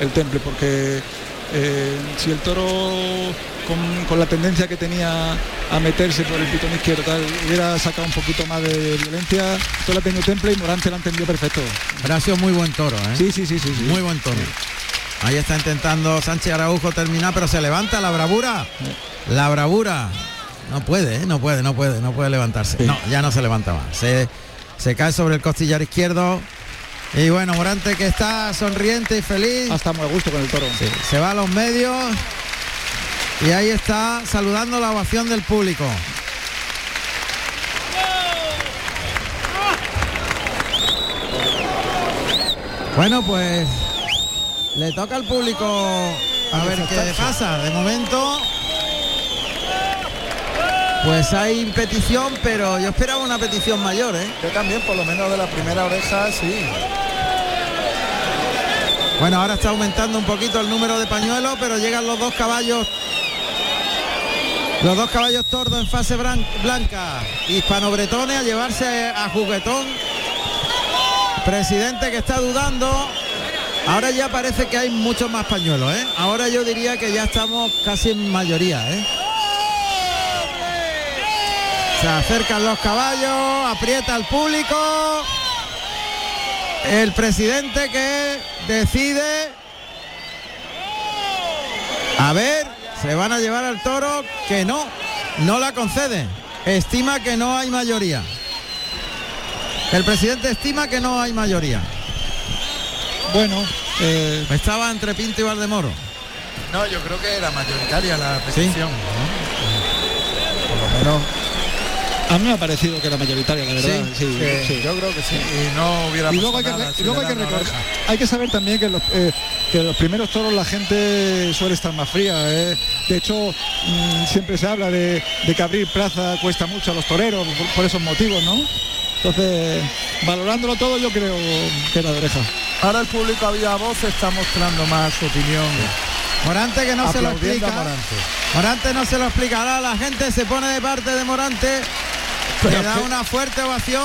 El temple, porque eh, si el toro con, con la tendencia que tenía a meterse por el pitón izquierdo tal, hubiera sacado un poquito más de violencia, todo ha tenido temple y Morante lo ha entendido perfecto. Pero ha sido muy buen toro, ¿eh? Sí, sí, sí, sí, sí. Muy buen toro. Ahí está intentando Sánchez Araujo terminar, pero se levanta la bravura. La bravura. No puede, ¿eh? no puede, no puede, no puede levantarse. No, ya no se levanta más. Se, se cae sobre el costillar izquierdo. Y bueno, Morante que está sonriente y feliz. Hasta muy a gusto con el toro. Sí, se va a los medios. Y ahí está saludando la ovación del público. Bueno, pues le toca al público a ver qué pasa. De momento, pues hay petición, pero yo esperaba una petición mayor, ¿eh? Yo también, por lo menos de la primera oreja, sí. Bueno, ahora está aumentando un poquito el número de pañuelos, pero llegan los dos caballos. Los dos caballos tordos en fase blanca. Hispano-bretones a llevarse a juguetón. Presidente que está dudando. Ahora ya parece que hay muchos más pañuelos, ¿eh? Ahora yo diría que ya estamos casi en mayoría, ¿eh? Se acercan los caballos, aprieta al público. El presidente que decide. A ver, se van a llevar al toro que no, no la concede. Estima que no hay mayoría. El presidente estima que no hay mayoría. Bueno, eh, Estaba entre Pinto y Valdemoro. No, yo creo que era mayoritaria la Sí. petición. ¿no? Por lo menos. A mí me ha parecido que era mayoritaria, la verdad. Sí, Sí, sí. Yo creo que sí. Y no hubiera Y luego hay que, nada y si luego hay que recordar, hay que saber también que los, eh, que los primeros toros la gente suele estar más fría. eh. De hecho, mm, siempre se habla de, de que abrir plaza cuesta mucho a los toreros por, por esos motivos, ¿no? Entonces, valorándolo todo, yo creo que era de oreja. Ahora el público había voz está mostrando más su opinión. Morante que no se lo explica. a Morante. Morante no se lo explica. Ahora la gente se pone de parte de Morante. Pero le da que- una fuerte ovación.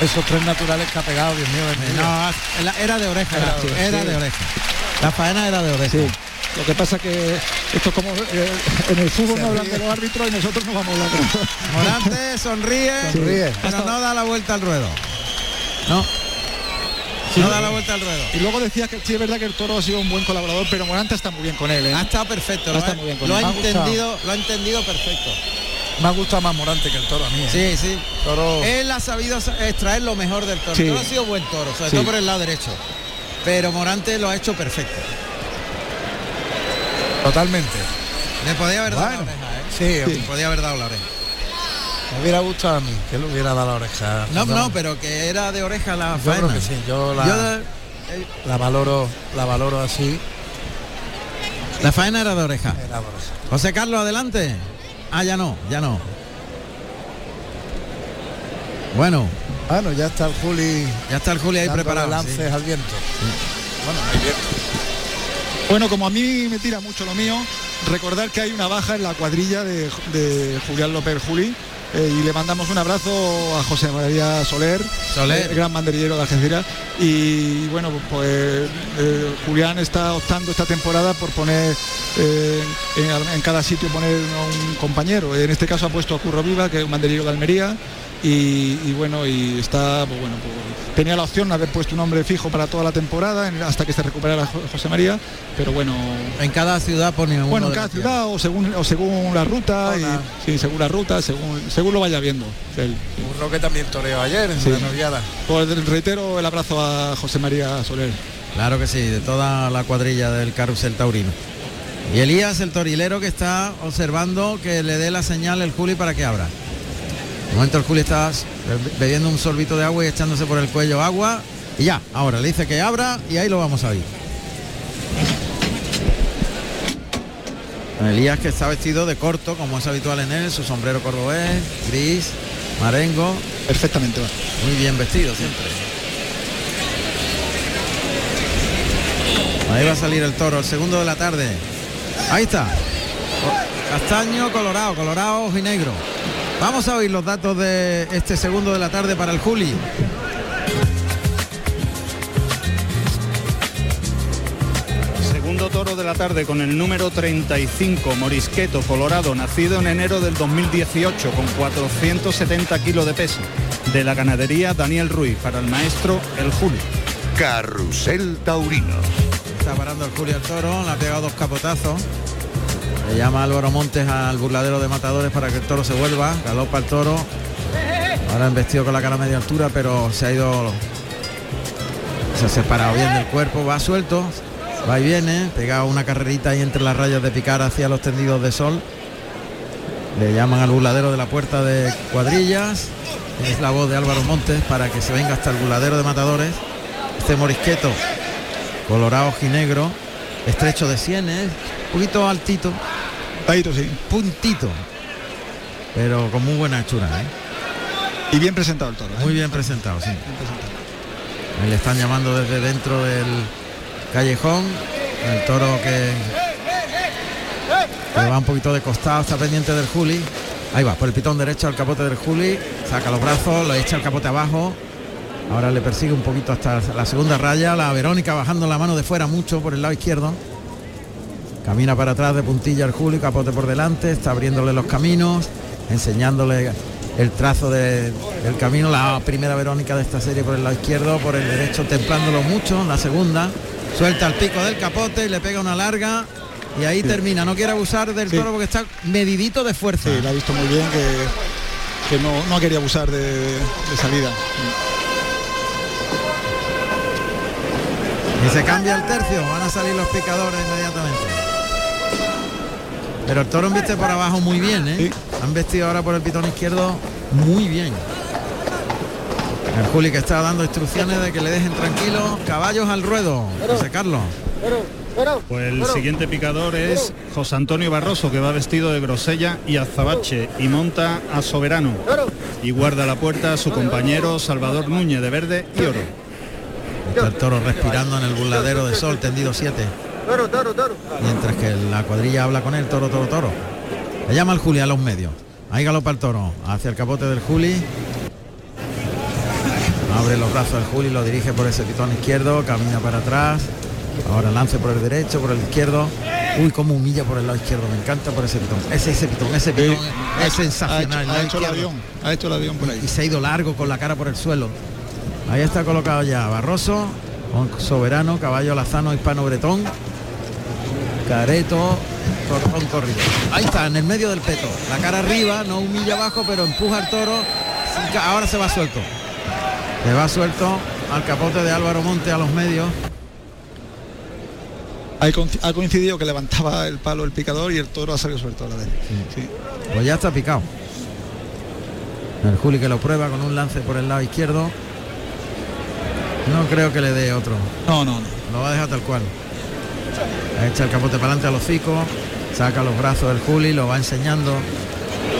Esos tres naturales que ha pegado, Dios mío, mi vida. No, era de oreja. Era de oreja, era sí. de oreja. La faena era de oreja. Sí. Lo que pasa que esto es como eh, en el fútbol no hablan de los árbitros y nosotros no vamos a hablar Morante sonríe, Sonríe. pero no da la vuelta al ruedo. No. No da la vuelta al ruedo. Y luego decías que sí es verdad que el toro ha sido un buen colaborador, pero Morante está muy bien con él. ¿eh? Ha estado perfecto. Lo, ha, muy bien con lo él. ha Me ha gustado. entendido, lo ha entendido perfecto. Me ha gustado más Morante que el toro a mí. ¿eh? Sí, sí. Toro. Él ha sabido sa- extraer lo mejor del toro. Sí. El toro ha sido buen toro, sobre Sí. todo por el lado derecho. Pero Morante lo ha hecho perfecto. Totalmente. Le podía haber dado la oreja, ¿eh? Sí, Le podía haber dado la oreja. me hubiera gustado a mí que le hubiera dado la oreja. No, no, pero que era de oreja la Yo creo faena. que sí, yo la, Yo de- la valoro, la valoro así. La faena era de oreja. José Carlos, adelante. Ah, ya no, ya no. Bueno. Bueno, ya está el Juli. Ya está el Juli ahí preparado. lances sí. al viento. Bueno, no hay viento. Bueno, como a mí me tira mucho lo mío, recordar que hay una baja en la cuadrilla de, de Julián López Juli. Eh, y le mandamos un abrazo a José María Soler, Soler. el gran banderillero de Algeciras. Y bueno, pues eh, Julián está optando esta temporada por poner eh, en, en cada sitio poner un compañero. En este caso ha puesto a Curro Viva, que es un banderillero de Almería. Y, y bueno, y está, pues bueno, pues, tenía la opción de haber puesto un nombre fijo para toda la temporada en- hasta que se recuperara Jo- José María, pero bueno, En cada ciudad pone uno bueno, en cada ciudad o según o según la ruta, y, sí, según la ruta, según según lo vaya viendo. él. Burro que también toreó ayer en Sí. la noviada. Pues reitero el abrazo a José María Soler. Claro que sí, de toda la cuadrilla del carrusel taurino. Y Elías, el torilero que está observando que le dé la señal el Juli para que abra. Momento el Juli está be- bebiendo un sorbito de agua y echándose por el cuello agua. Y ya, ahora le dice que abra y ahí lo vamos a oír. Elías que está vestido de corto, como es habitual en él, su sombrero cordobés, gris, marengo, Perfectamente va. muy bien vestido siempre. Ahí va a salir el toro, el segundo de la tarde. Ahí está. Castaño, colorado, colorado, ojinegro. Vamos a oír los datos de este segundo de la tarde para el Juli. Segundo toro de la tarde con el número 35, Morisqueto, Colorado, nacido en enero del 2018 con 470 kilos de peso. De la ganadería Daniel Ruiz, para el maestro El Juli. Carrusel Taurino. Está parando el Juli al toro, le ha pegado dos capotazos. Le llama Álvaro Montes al burladero de matadores para que el toro se vuelva. Galopa el toro. Ahora han vestido con la cara a media altura, pero se ha ido. Se ha separado bien del cuerpo, va suelto, va y viene, pegado una carrerita ahí entre las rayas de picar hacia los tendidos de sol. Le llaman al burladero de la puerta de cuadrillas. Es la voz de Álvaro Montes para que se venga hasta el burladero de matadores. Este morisqueto colorado ginegro, estrecho de sienes, un poquito altito, Sí. puntito, pero con muy buena hechura, ¿eh? Y bien presentado el toro. ¿eh? muy bien presentado, sí. Bien presentado. Ahí le están llamando desde dentro del callejón, el toro que, que va un poquito de costado, está pendiente del Juli. Ahí va, por el pitón derecho al capote del Juli, saca los brazos, lo echa el capote abajo. Ahora le persigue un poquito hasta la segunda raya, la Verónica bajando la mano de fuera mucho por el lado izquierdo. Camina para atrás de puntilla el Juli, capote por delante, está abriéndole los caminos, enseñándole el trazo de- del camino, la primera Verónica de esta serie por el lado izquierdo, por el derecho templándolo mucho, la segunda, suelta el pico del capote y le pega una larga y ahí termina, no quiere abusar del Sí. toro porque está medidito de fuerza. Sí, la ha visto muy bien que, que no, no quería abusar de, de salida. Y se cambia el tercio, van a salir los picadores inmediatamente. Pero el toro viste por abajo muy bien, ¿eh? Sí. Han vestido ahora por el pitón izquierdo muy bien. El Juli que está dando instrucciones de que le dejen tranquilos, caballos al ruedo, José Carlos. Pues el siguiente picador es José Antonio Barroso, que va vestido de grosella y azabache y monta a Soberano. Y guarda la puerta a su compañero Salvador Núñez de verde y oro. Está el toro respirando en el burladero de sol, tendido 7. Mientras que la cuadrilla habla con él, toro, toro, toro. Le llama al Juli a los medios. Ahí galopa el toro, hacia el capote del Juli. Abre los brazos del Juli, lo dirige por ese pitón izquierdo, camina para atrás. Ahora lance por el derecho, por el izquierdo. Uy, como humilla por el lado izquierdo, me encanta por ese pitón. Ese, ese pitón, ese pitón Ha es sensacional. Ha ha hecho el avión. Ha hecho el avión por ahí. y se ha ido largo con la cara por el suelo. Ahí está colocado ya Barroso, con Soberano, Caballo Lazano, Hispano Bretón, Careto, Cortón Corrido. Ahí está, en el medio del peto. La cara arriba, no humilla abajo, pero empuja al toro. Ahora se va suelto. Se va suelto al capote de Álvaro Monte a los medios. Ha coinc- ha coincidido que levantaba el palo el picador y el toro ha salido suelto a la vez. Sí. Pues ya está picado. El Juli que lo prueba con un lance por el lado izquierdo. No creo que le dé otro. No, no, no. Lo va a dejar tal cual. Echa el capote para adelante al hocico, saca los brazos del Juli, lo va enseñando.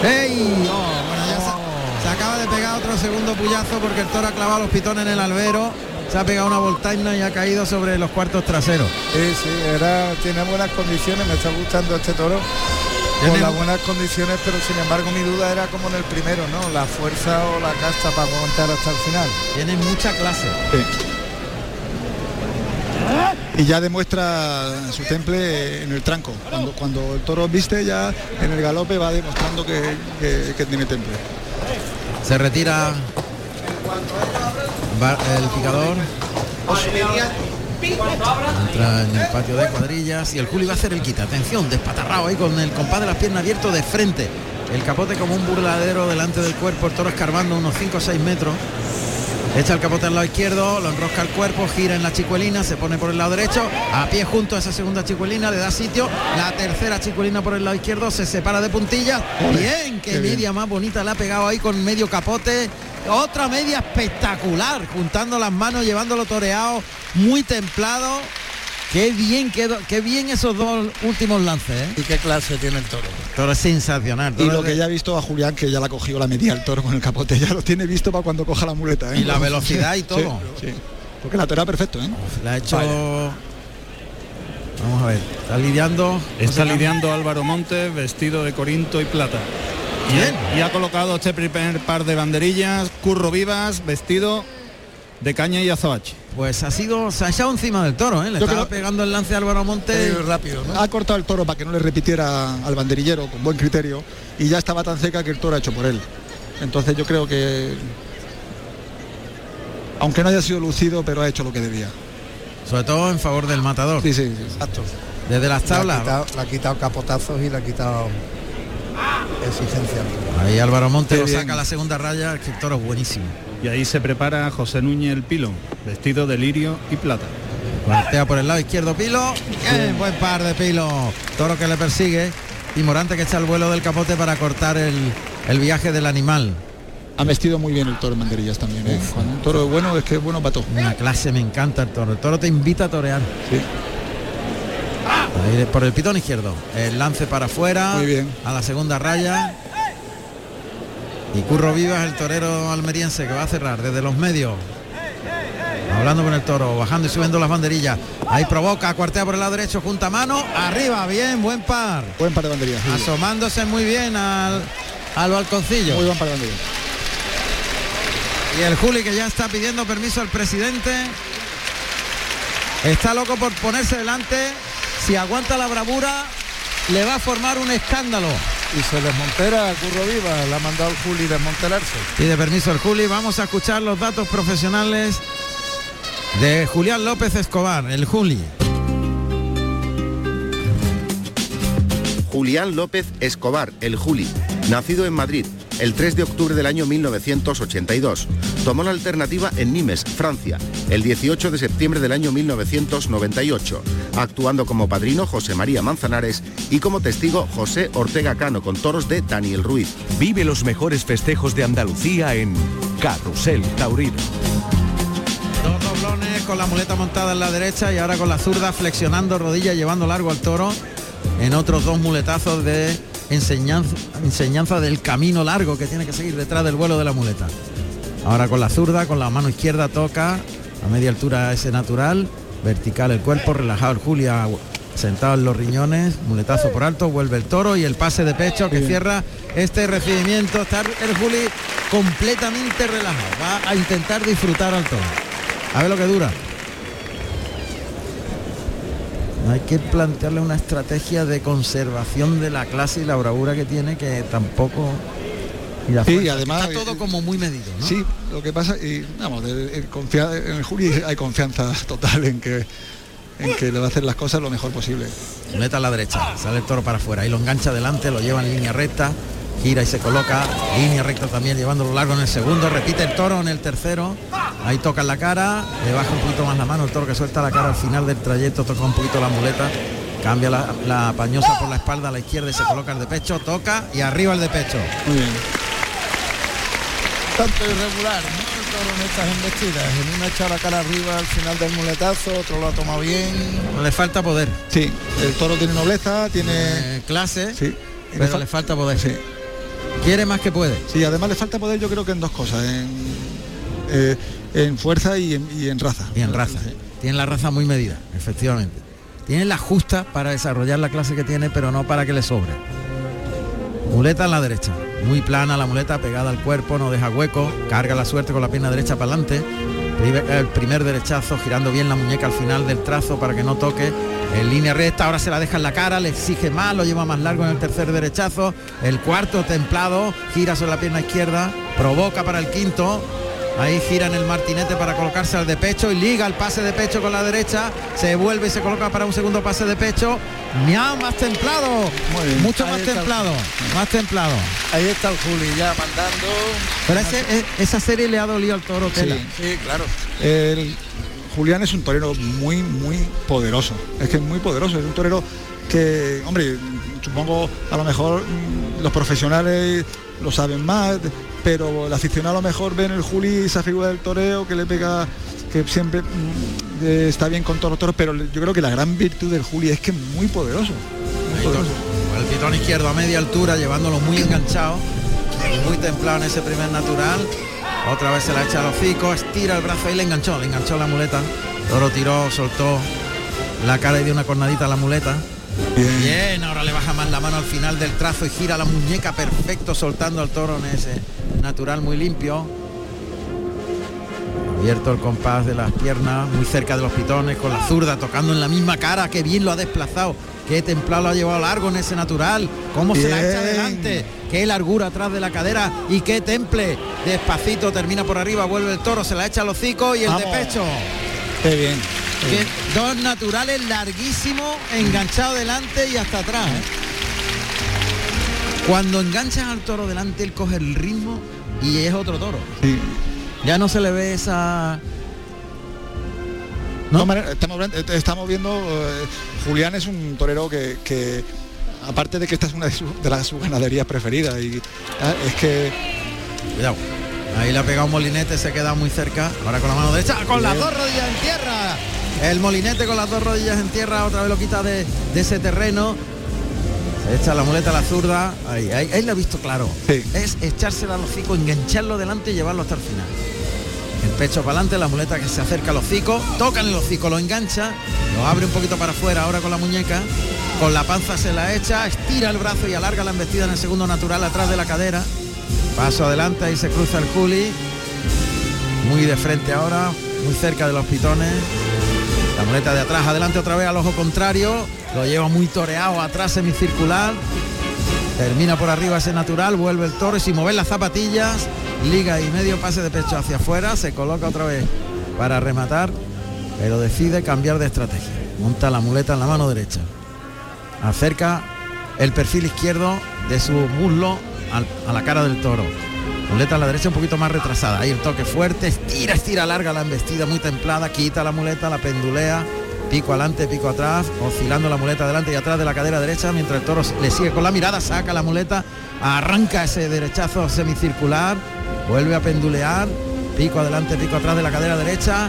¡Ey! Oh, bueno, ya se, se acaba de pegar otro segundo puyazo porque el toro ha clavado los pitones en el albero. Se ha pegado una voltaina y ha caído sobre los cuartos traseros. Sí, sí, era, tiene buenas condiciones, me está gustando este toro. Con las buenas condiciones, pero sin embargo mi duda era como en el primero, ¿no? La fuerza o la casta para aguantar hasta el final. Tiene mucha clase. Y ya demuestra su temple en el tranco. Cuando, cuando el toro viste ya en el galope va demostrando que, tiene temple. Se retira el picador. En el patio de cuadrillas y el Juli va a hacer el quita. Atención, despatarrado ahí con el compás de las piernas abierto de frente. El capote como un burladero delante del cuerpo, el toro escarbando unos 5 o 6 metros. Echa el capote al lado izquierdo, lo enrosca el cuerpo, gira en la chicuelina, se pone por el lado derecho, a pie junto a esa segunda chicuelina, le da sitio, la tercera chicuelina por el lado izquierdo, se separa de puntillas. Bien, qué, qué bien. media más bonita le ha pegado ahí con medio capote. Otra media espectacular, juntando las manos, llevándolo toreado, muy templado. Qué bien, quedó, qué bien esos dos últimos lances, ¿eh? ¿Y qué clase tiene el toro? Toro es sensacional. Y lo de- que ya he visto a Julián, que ya la cogió la media el toro con el capote, ya lo tiene visto para cuando coja la muleta. ¿eh? Y la velocidad y todo. sí. Porque la toro perfecto, ¿eh? Le ha hecho. Vamos a ver, está lidiando. Está lidiando Álvaro Montes vestido de corinto y plata. Y, Bien. y ha colocado este primer par de banderillas, Curro Vivas, vestido de caña y azoache. Pues ha sido, se ha echado encima del toro, ¿eh? Le Yo estaba creo- pegando el lance a Álvaro Monte. Eh, rápido, ¿no? Ha cortado el toro para que no le repitiera al banderillero con buen criterio y ya estaba tan cerca que el toro ha hecho por él. Entonces yo creo que, aunque no haya sido lucido, pero ha hecho lo que debía. Sobre todo en favor del matador. Sí, sí, sí. Exacto. Desde las Le ha, tablas. quitado, le ha quitado capotazos y le ha quitado exigencia. Ahí Álvaro Monte Qué lo bien. saca a la segunda raya, que el toro es buenísimo. Y ahí se prepara José Núñez el Pilón, vestido de lirio y plata. Plantea por el lado izquierdo Pilo. Buen par de Pilo. Toro que le persigue. Y Morante que echa el vuelo del capote para cortar el, el viaje del animal. Ha vestido muy bien el toro en banderillas también. ¿eh? Cuando un toro es bueno es que es bueno para todo. Una clase, me encanta el toro. El toro te invita a torear. Sí. Ahí por el pitón izquierdo. El lance para afuera. Muy bien. A la segunda raya. Y Curro Vivas, el torero almeriense que va a cerrar desde los medios. Hablando con el toro, bajando y subiendo las banderillas. Ahí provoca, cuartea por el lado derecho, junta mano. Arriba, bien, buen par. Buen par de banderillas. sí. Asomándose muy bien al, al balconcillo. Muy buen par de banderillas. Y el Juli que ya está pidiendo permiso al presidente. Está loco por ponerse delante. Si aguanta la bravura, le va a formar un escándalo. Y se desmontera a Curro Viva, le ha mandado el Juli desmontelarse. Pide permiso el Juli. Vamos a escuchar los datos profesionales de Julián López Escobar, el Juli. Julián López Escobar, el Juli, nacido en Madrid el 3 de octubre del año 1982. Tomó la alternativa en Nimes, Francia, el 18 de septiembre del año 1998, actuando como padrino José María Manzanares y como testigo José Ortega Cano con toros de Daniel Ruiz. Vive los mejores festejos de Andalucía en Carrusel Taurino. Dos doblones con la muleta montada en la derecha y ahora con la zurda flexionando rodilla, llevando largo al toro. En otros dos muletazos de enseñanza, enseñanza del camino largo que tiene que seguir detrás del vuelo de la muleta. Ahora con la zurda, con la mano izquierda toca a media altura ese natural, vertical el cuerpo, relajado el Julia sentado en los riñones, muletazo por alto, vuelve el toro y el pase de pecho que cierra este recibimiento. Está el Juli completamente relajado, va a intentar disfrutar al toro. A ver lo que dura. Hay que plantearle una estrategia de conservación de la clase y la bravura que tiene que tampoco... Y la Sí, fuerza, y además- está todo como muy medido, ¿no? Sí, lo que pasa, y vamos, de- en, el Juli hay confianza total en que, en que le va a hacer las cosas lo mejor posible. Meta a la derecha, sale el toro para afuera, ahí lo engancha adelante, lo lleva en línea recta, gira y se coloca, línea recta también llevándolo largo en el segundo, repite el toro en el tercero, ahí toca en la cara, le baja un poquito más la mano, el toro que suelta la cara al final del trayecto, toca un poquito la muleta, cambia la, la pañosa por la espalda a la izquierda y se coloca el de pecho, toca y arriba el de pecho. Muy bien. Tanto irregular, ¿no? toro en estas embestidas. En una echa la cara arriba al final del muletazo, otro lo ha tomado bien. Le falta poder. Sí, el toro tiene nobleza, tiene Eh, clase, sí, pero fa- le falta poder. sí. Quiere más que puede. Sí, además le falta poder yo creo que en dos cosas, en, eh, en fuerza y en, y en raza. Y en raza. Sí. Tiene la raza muy medida, efectivamente. Tiene la justa para desarrollar la clase que tiene, pero no para que le sobre. Muleta en la derecha. Muy plana la muleta, pegada al cuerpo, no deja hueco. Carga la suerte con la pierna derecha para adelante. Primer- El primer derechazo, girando bien la muñeca al final del trazo para que no toque. En línea recta, ahora se la deja en la cara, le exige más, lo lleva más largo en el tercer derechazo. El cuarto templado, gira sobre la pierna izquierda, provoca para el quinto. Ahí gira en el martinete para colocarse al de pecho y liga el pase de pecho con la derecha. Se vuelve y se coloca para un segundo pase de pecho. Miau, más templado. Muy bien. Mucho más el- templado. Más templado. Ahí está el Juli ya mandando. Pero ese- e- esa serie le ha dolido al toro tela. Sí, claro. El Julián es un torero muy, muy poderoso. Es que es muy poderoso. Es un torero que, hombre, supongo a lo mejor los profesionales lo saben más, pero el aficionado a lo mejor ve en el Juli esa figura del toreo que le pega, que siempre mm, eh, está bien con todos los toros, pero yo creo que la gran virtud del Juli es que es muy poderoso. muy el pitón izquierdo a media altura, llevándolo muy enganchado, muy templado en ese primer natural. Otra vez se la echa al hocico, estira el brazo y le enganchó, le enganchó la muleta. Toro tiró, soltó la cara y dio una cornadita a la muleta. Bien. Ahora le baja más la mano al final del trazo y gira la muñeca perfecto, soltando al toro en ese natural muy limpio. Abierto el compás de las piernas, muy cerca de los pitones, con la zurda tocando en la misma cara, que bien lo ha desplazado, qué templado lo ha llevado largo en ese natural, cómo se la echa adelante, qué largura atrás de la cadera y qué temple. Despacito termina por arriba, vuelve el toro, se la echa al hocico y el de pecho. Qué bien. Que dos naturales larguísimos, enganchados delante y hasta atrás. ¿eh? Cuando enganchas al toro delante, él coge el ritmo y es otro toro. Sí. Ya no se le ve esa... Estamos, hablando- eh, estamos viendo, eh, Julián es un torero que, que, aparte de que esta es una de las sus ganaderías preferidas, y ah, es que Cuidado. Ahí le ha pegado un molinete, se queda muy cerca. Ahora con la mano derecha, con las dos rodillas en tierra. El molinete con las dos rodillas en tierra, otra vez lo quita de, de ese terreno. Se echa la muleta a la zurda. Ahí, ahí, ahí lo ha visto claro. Sí. Es echársela al hocico, engancharlo delante y llevarlo hasta el final. El pecho para adelante, la muleta que se acerca al hocico, toca en el hocico, lo engancha, lo abre un poquito para afuera ahora con la muñeca, con la panza se la echa, estira el brazo y alarga la embestida en el segundo natural atrás de la cadera. Paso adelante, ahí se cruza el Juli. Muy de frente ahora, muy cerca de los pitones. La muleta de atrás, adelante otra vez al ojo contrario. Lo lleva muy toreado atrás semicircular. Termina por arriba ese natural, vuelve el toro y sin mover las zapatillas, liga y medio pase de pecho hacia afuera, se coloca otra vez para rematar, pero decide cambiar de estrategia. Monta la muleta en la mano derecha. Acerca el perfil izquierdo de su muslo a la cara del toro. Muleta a la derecha un poquito más retrasada. Ahí el toque fuerte, estira, estira larga la embestida muy templada, quita la muleta, la pendulea, pico adelante, pico atrás, oscilando la muleta adelante y atrás de la cadera derecha, mientras el toro le sigue con la mirada, saca la muleta, arranca ese derechazo semicircular, vuelve a pendulear, pico adelante, pico atrás de la cadera derecha,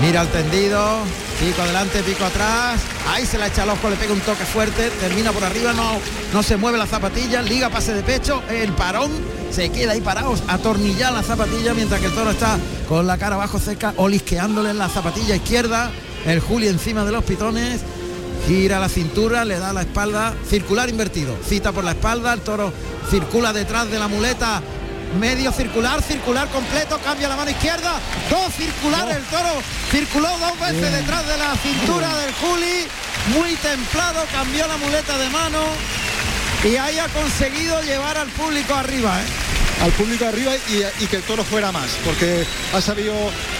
mira al tendido, pico adelante, pico atrás, ahí se la echa al ojo, le pega un toque fuerte, termina por arriba, no, no se mueve la zapatilla, liga pase de pecho, el parón, se queda ahí parado, atornillar la zapatilla mientras que el toro está con la cara abajo cerca, olisqueándole en la zapatilla izquierda, el Juli encima de los pitones, gira la cintura, le da la espalda, circular invertido, cita por la espalda, el toro circula detrás de la muleta, medio circular, circular completo, cambia la mano izquierda, dos circulares, el toro circuló dos veces detrás de la cintura del Juli, muy templado, cambió la muleta de mano y ahí ha conseguido llevar al público arriba. ¿eh? Al público arriba y, y que el toro fuera más, porque ha sabido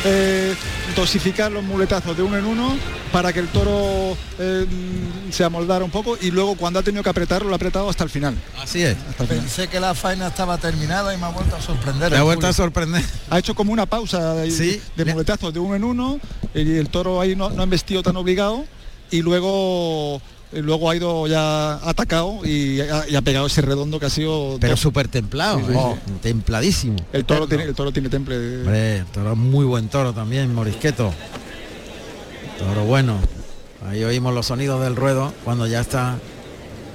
eh, dosificar los muletazos de uno en uno para que el toro eh, se amoldara un poco y luego cuando ha tenido que apretarlo lo ha apretado hasta el final. Así es. Hasta el final. Pensé que la faena estaba terminada y me ha vuelto a sorprender. Me ha el vuelto a sorprender. Ha hecho como una pausa de, Sí. de muletazos de uno en uno y el toro ahí no, no ha embestido tan obligado y luego luego ha ido ya atacado y ha, y ha pegado ese redondo que ha sido Pero súper templado, Sí, sí, sí. templadísimo. el toro tiene el toro tiene temple Hombre, el toro es muy buen toro también, Morisqueto. Toro bueno. Ahí oímos los sonidos del ruedo cuando ya está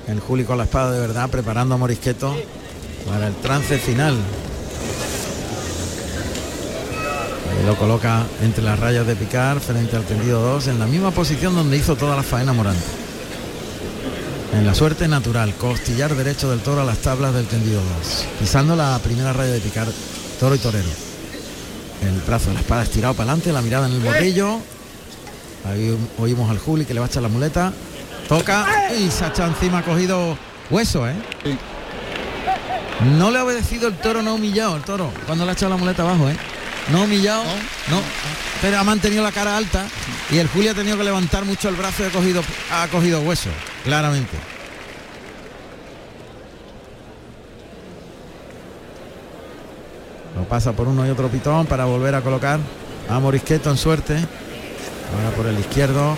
el Juli con la espada de verdad preparando a Morisqueto para el trance final. Ahí lo coloca entre las rayas de picar frente al tendido 2 en la misma posición donde hizo toda la faena Morante. En la suerte natural, costillar derecho del toro a las tablas del tendido 2, pisando la primera raya de picar toro y torero. El brazo de la espada estirado para adelante, la mirada en el morrillo. Ahí oímos al Juli que le va a echar la muleta. Toca y se echa encima, ha cogido hueso, ¿eh? No le ha obedecido el toro, no ha humillado el toro cuando le ha echado la muleta abajo, ¿eh? No humillado, no. Pero ha mantenido la cara alta y el Juli ha tenido que levantar mucho el brazo y ha cogido, ha cogido hueso, claramente. Lo pasa por uno y otro pitón para volver a colocar a Morisqueto en suerte. Ahora por el izquierdo.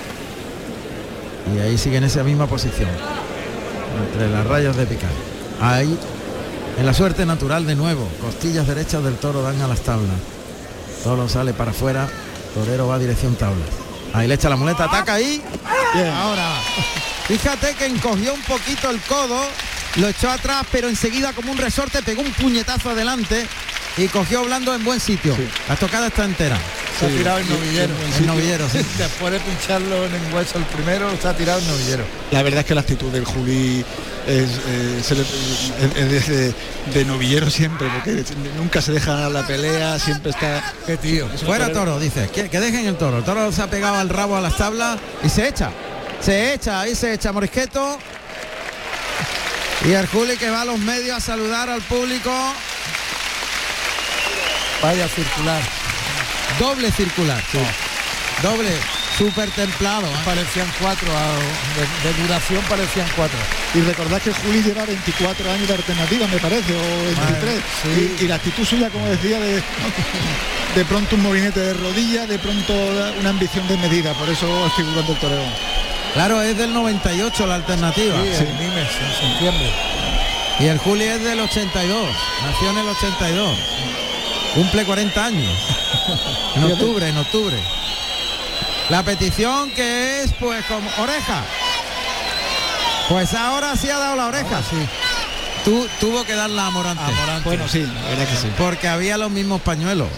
Y ahí sigue en esa misma posición. Entre las rayas de picar. Ahí. En la suerte natural de nuevo. Costillas derechas del toro dan a las tablas. Toro sale para afuera. Torero va a dirección tablas. Ahí le echa la muleta, ataca ahí. Ahora. Fíjate que encogió un poquito el codo, lo echó atrás, pero enseguida como un resorte pegó un puñetazo adelante y cogió blando en buen sitio. La tocada está entera. Se ha tirado el novillero. El novillero, sí. Después de pincharlo en el hueso el primero, se ha tirado el novillero. La verdad es que la actitud del Juli es, eh, se le- es- es de, de novillero siempre, porque nunca se deja ganar la pelea, siempre está... Qué tío. Fuera toro, dice. Que, que dejen el toro. El toro se ha pegado al rabo a las tablas y se echa. Se echa, ahí se echa Morisqueto. Y el Juli que va a los medios a saludar al público. Vaya circular. Doble circular. Doble, súper templado. ¿eh? Parecían cuatro, a- de, de duración parecían cuatro. Y recordad que Juli lleva 24 años de alternativa, me parece, o 23. sí. y, y la actitud suya, como decía, de, de pronto un movimiento de rodilla, de pronto una ambición de medida, por eso es figurante el toreo. Claro, es del 98 la alternativa. Sí, en Nimes, en septiembre. Y el Juli es del 82. Nació en el 82. Cumple 40 años. En octubre, en octubre. La petición que es pues como oreja. Pues ahora sí ha dado la oreja. sí. Tú, tuvo que darla a Morante. Bueno, sí, la verdad que sí. Porque había los mismos pañuelos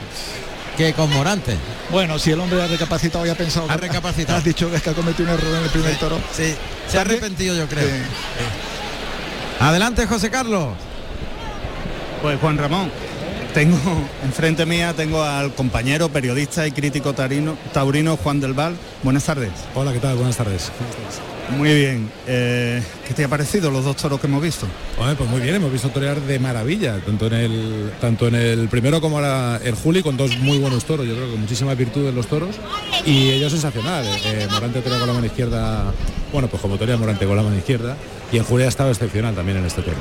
que con Morante. Bueno, si el hombre ha recapacitado y ha pensado... Ha que- recapacitado. Has dicho que es que ha cometido un error en el primer toro. Sí, se ha arrepentido yo creo. Sí. Adelante José Carlos. Pues Juan Ramón, tengo enfrente mía tengo al compañero periodista y crítico taurino, taurino Juan del Val. Buenas tardes. Hola, ¿qué tal? Buenas tardes. Muy bien. Eh, ¿Qué te ha parecido los dos toros que hemos visto? Pues muy bien, hemos visto torear de maravilla, tanto en el tanto en el primero como ahora el Juli, con dos muy buenos toros, yo creo que muchísima virtud en los toros, y ellos sensacional. Eh, Morante torea con la mano izquierda, bueno, pues como torea Morante con la mano izquierda, y el Juli ha estado excepcional también en este toro.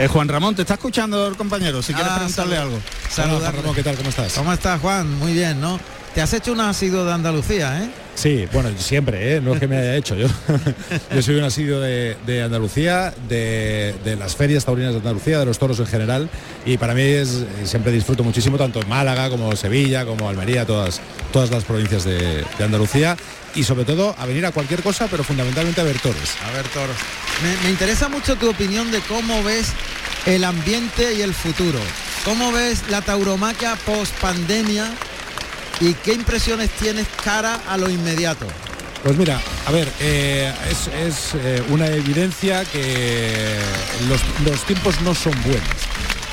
Eh, Juan Ramón, te está escuchando el compañero, si quieres Ah, preguntarle salud. algo. Juan Ramón, ¿qué tal? ¿Cómo estás? ¿Cómo estás Juan? Muy bien, ¿no? Te has hecho un asiduo de Andalucía, ¿eh? Sí, bueno, siempre, ¿eh? no es que me haya hecho yo. yo soy un asiduo de, de Andalucía, de, de las ferias taurinas de Andalucía, de los toros en general, y para mí es siempre disfruto muchísimo, tanto en Málaga como Sevilla, como Almería, todas, todas las provincias de, de Andalucía, y sobre todo a venir a cualquier cosa, pero fundamentalmente a ver toros. A ver, toros. Me, me interesa mucho tu opinión de cómo ves el ambiente y el futuro. ¿Cómo ves la tauromaquia post pandemia y qué impresiones tienes cara a lo inmediato? Pues mira, a ver, eh, es, eh, una evidencia que los, los tiempos no son buenos.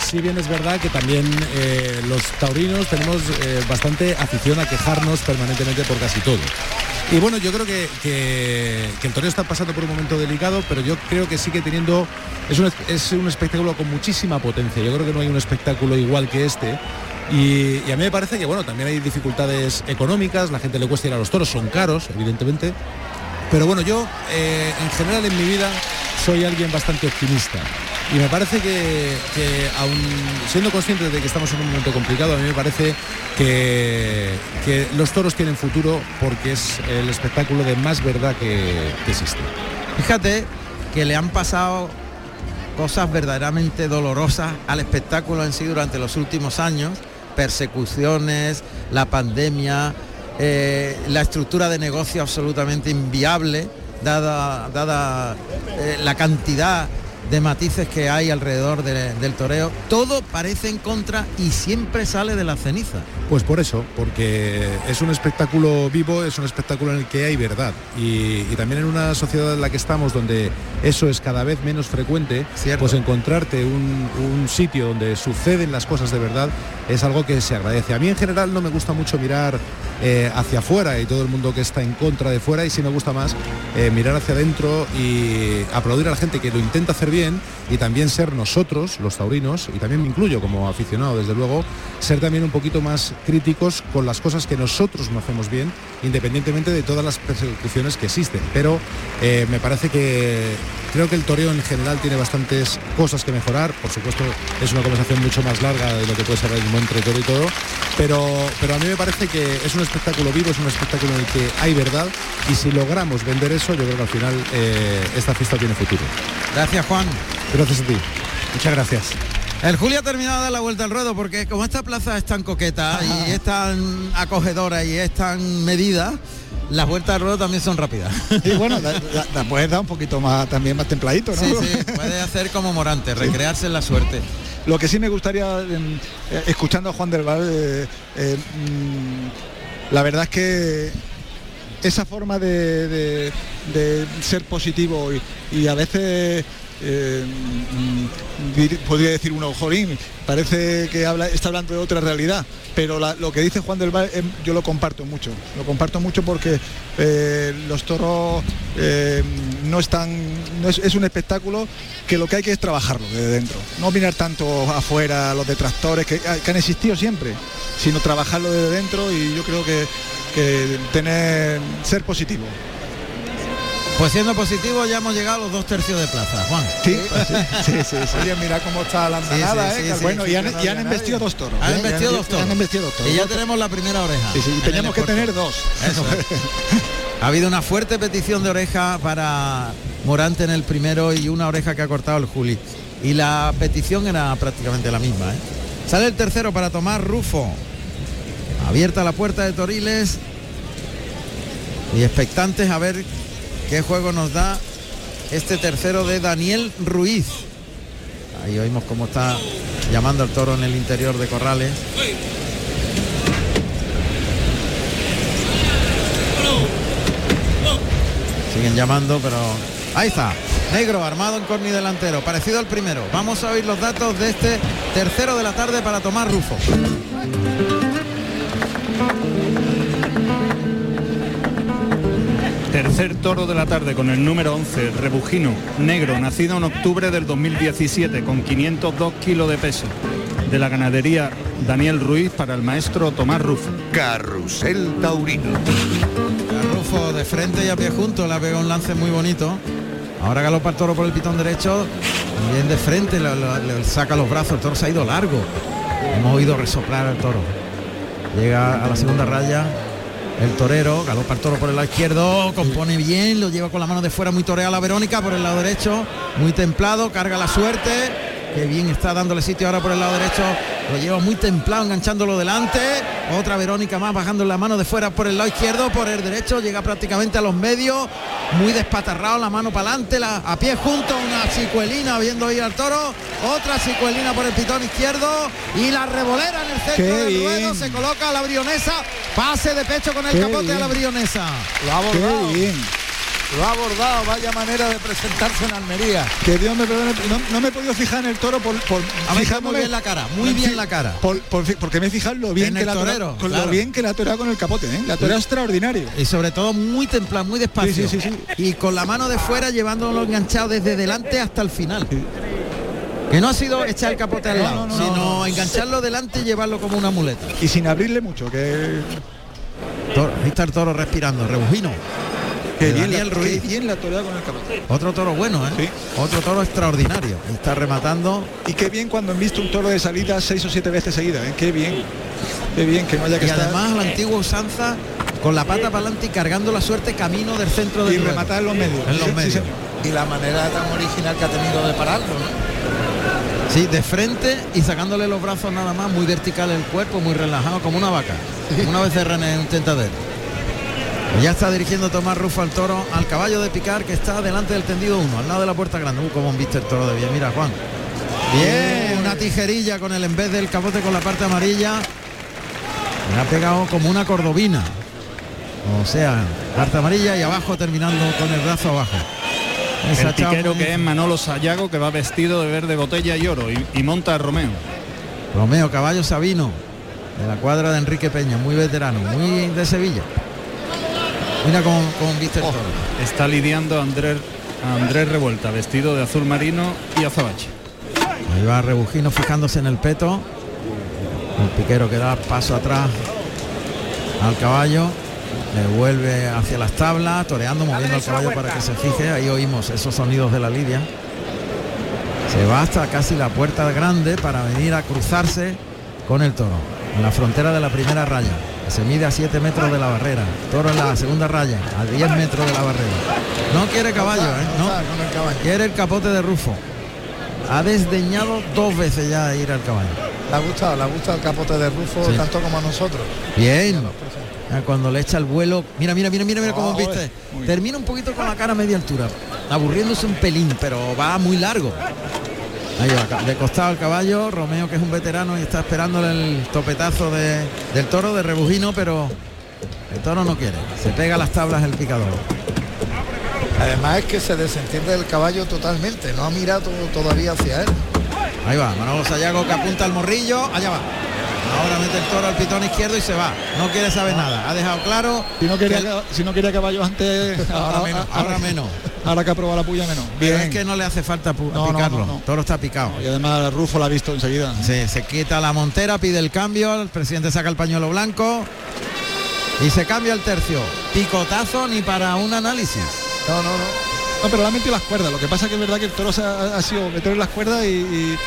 Si bien es verdad que también eh, los taurinos tenemos bastante afición a quejarnos permanentemente por casi todo. Y bueno, yo creo que, que- que el toreo está pasando por un momento delicado, pero yo creo que sigue teniendo, es un, es un espectáculo con muchísima potencia. Yo creo que no hay un espectáculo igual que este. Y, a mí me parece que bueno, también hay dificultades económicas, la gente le cuesta ir a los toros, son caros, evidentemente. Pero bueno, yo eh, en general en mi vida soy alguien bastante optimista. Y me parece que, que aun siendo conscientes de que estamos en un momento complicado, a mí me parece que, los toros tienen futuro porque es el espectáculo de más verdad que existe. Fíjate que le han pasado cosas verdaderamente dolorosas al espectáculo en sí durante los últimos años, persecuciones, la pandemia, eh, la estructura de negocio absolutamente inviable, dada, eh, la cantidad de matices que hay alrededor de- del toreo, todo parece en contra y siempre sale de la ceniza. Pues por eso, porque es un espectáculo vivo, es un espectáculo en el que hay verdad. Y, y también en una sociedad en la que estamos, donde eso es cada vez menos frecuente, pues encontrarte un, un sitio donde suceden las cosas de verdad es algo que se agradece. A mí en general no me gusta mucho mirar eh, hacia afuera y todo el mundo que está en contra de fuera, y sí me gusta más eh, mirar hacia adentro y aplaudir a la gente que lo intenta hacer bien y también ser nosotros, los taurinos, y también me incluyo como aficionado desde luego, ser también un poquito más críticos con las cosas que nosotros no hacemos bien, independientemente de todas las persecuciones que existen. Pero eh, me parece que creo que el toreo en general tiene bastantes cosas que mejorar. Por supuesto, es una conversación mucho más larga de lo que puede ser el mismo entre todo y todo. Pero, pero a mí me parece que es un espectáculo vivo, es un espectáculo en el que hay verdad y si logramos vender eso, yo creo que al final eh, esta fiesta tiene futuro. Gracias Juan. Gracias a ti. Muchas gracias. El Julio ha terminado de dar la vuelta al ruedo porque como esta plaza es tan coqueta y es tan acogedora y es tan medida, las vueltas al ruedo también son rápidas. Y bueno, la, la- la puedes dar un poquito más también más templadito, ¿no? Sí, sí, puede hacer como Morante, recrearse en la suerte. Lo que sí me gustaría, em, eh, escuchando a Juan del Val, eh, eh, mm, la verdad es que esa forma de, de- de ser positivo y, y a veces eh, mm, dir- podría decir uno, jolín, parece que habla, está hablando de otra realidad, pero lo que dice Juan del Val em, yo lo comparto mucho, lo comparto mucho porque eh, los toros eh, no están, es, un espectáculo que lo que hay que es trabajarlo desde dentro, no mirar tanto afuera los detractores que, que han existido siempre, sino trabajarlo desde dentro y yo creo que, que tener ser positivo. Pues siendo positivo ya hemos llegado a los dos tercios de plaza, Juan. Sí, sí, sí, sí. Oye, mira cómo está la andanada, sí, ¿eh? sí, Que sí. Bueno, y han, y han nadie. dos toros. Han Ya- dos toros. Han embestido dos toros. Y ya tenemos la primera oreja. Sí, sí, teníamos que tener dos. Eso es. Ha habido una fuerte petición de oreja para Morante en el primero y una oreja que ha cortado el Juli. Y la petición era prácticamente la misma. ¿eh? Sale el tercero para tomar Rufo. Abierta la puerta de Toriles. Y expectantes a ver qué juego nos da este tercero de Daniel Ruiz. Ahí oímos cómo está llamando al toro en el interior de Corrales. Siguen llamando, pero ahí está. Negro armado en corni delantero, parecido al primero. Vamos a oír los datos de este tercero de la tarde para tomar Rufo. Tercer toro de la tarde con el número 11, Rebujino, negro, nacido en octubre del 2017 con 502 kilos de peso. De la ganadería Daniel Ruiz para el maestro Tomás Rufo. Carrusel Taurino. Rufo de frente y a pie junto, le ha pegado un lance muy bonito. Ahora galopa el toro por el pitón derecho, bien de frente, lo- le saca los brazos, el toro se ha ido largo. Hemos oído resoplar al toro. Llega a la segunda raya, el torero, galopa el toro por el lado izquierdo, compone bien, lo lleva con la mano de fuera muy toreada la Verónica por el lado derecho, muy templado, carga la suerte, que bien está dándole sitio ahora por el lado derecho, lo lleva muy templado, enganchándolo delante, otra Verónica más bajando la mano de fuera por el lado izquierdo, por el derecho, llega prácticamente a los medios, muy despatarrado, la mano para adelante, la, a pie junto, una cicuelina viendo ir al toro, otra cicuelina por el pitón izquierdo y la revolera en el centro Qué del ruedo, se coloca a la brionesa, pase de pecho con el Qué capote a la brionesa. Lo ha abordado. Qué bien. Lo ha abordado, vaya manera de presentarse en Almería. Que Dios me perdone, no, no me he podido fijar en el toro por, por fijándome- muy bien la cara, muy bien la cara. por- por porque me he fijado lo bien En que la torero, con claro. lo bien que la ha torado con el capote, ¿eh? La toreo extraordinario. Y sobre todo muy templado, muy despacio. Sí, sí, sí, sí. Y con la mano de fuera llevándolo enganchado desde delante hasta el final. Que no ha sido echar el capote al lado, no, no, sino no. engancharlo delante y llevarlo como una muleta. Y sin abrirle mucho, que, Toro- ahí está el toro respirando, rebujino. De bien, la, Ruiz. que bien la torea con el capote. Otro toro bueno, ¿eh? Sí. Otro toro extraordinario. Está rematando. Y qué bien cuando han visto un toro de salida seis o siete veces seguidas, ¿eh? Qué bien. Qué bien que no haya que Y estar además la antigua usanza con la pata para adelante y cargando la suerte camino del centro del y rematar en los medios. En los Sí, sí, medios. y la manera tan original que ha tenido de pararlo, ¿no? Sí, de frente y sacándole los brazos nada más, muy vertical el cuerpo, muy relajado, como una vaca. Una becerra en un tentadero. Y ya está dirigiendo Tomás Rufo al toro, al caballo de picar que está delante del tendido 1, al lado de la puerta grande. Uh, como han visto el toro de bien. Mira, Juan. Bien, una tijerilla con el en vez del capote con la parte amarilla. Me ha pegado como una cordobina. O sea, parte amarilla y abajo terminando con el brazo abajo. Esa El piquero chapa- que es Manolo Sayago que va vestido de verde botella y oro y, y monta a Romeo. Romeo Caballo Sabino, de la cuadra de Enrique Peña, muy veterano, muy de Sevilla. Mira viste el toro. Está lidiando a Andrés, Andrés Revuelta, vestido de azul marino y azabache. Ahí va Rebujino fijándose en el peto. El piquero que da paso atrás al caballo. Le vuelve hacia las tablas, toreando, moviendo al caballo para que se fije. Ahí oímos esos sonidos de la lidia. Se va hasta casi la puerta grande para venir a cruzarse con el toro. En la frontera de la primera raya. Se mide a 7 metros de la barrera. Toro en la segunda raya, a 10 metros de la barrera. No quiere caballo, ¿eh? No. Quiere el capote de Rufo. Ha desdeñado dos veces ya ir al caballo. Le ha gustado, le ha gustado el capote de Rufo Sí. tanto como a nosotros. Bien. Ah, Cuando le echa el vuelo. Mira, mira, mira, mira, mira cómo Ah, viste. Termina un poquito con la cara a media altura. Aburriéndose un pelín, pero va muy largo. Ahí va, de costado el caballo, Romeo que es un veterano y está esperando el topetazo de- del toro de Rebujino, pero el toro no quiere. Se pega a las tablas el picador. Además es que se desentiende del caballo totalmente, no ha mirado todavía hacia él. Ahí va, Manolo Sayago que apunta al morrillo, allá va. Ahora mete el toro al pitón izquierdo y se va. No quiere saber nada. Ha dejado claro. Si no quería, que- si no quería caballo antes, Ahora menos, ahora menos. Ahora que ha probado la puya menos. Pero Bien. es que no le hace falta No, picarlo. no, no. Toro está picado. Y además Rufo la ha visto enseguida. Sí, se quita la montera, pide el cambio, el presidente saca el pañuelo blanco y se cambia el tercio. Picotazo ni para un análisis. No, no, no. No, pero la ha metido las cuerdas. Lo que pasa que es verdad que el toro ha, ha sido meter las cuerdas y, y-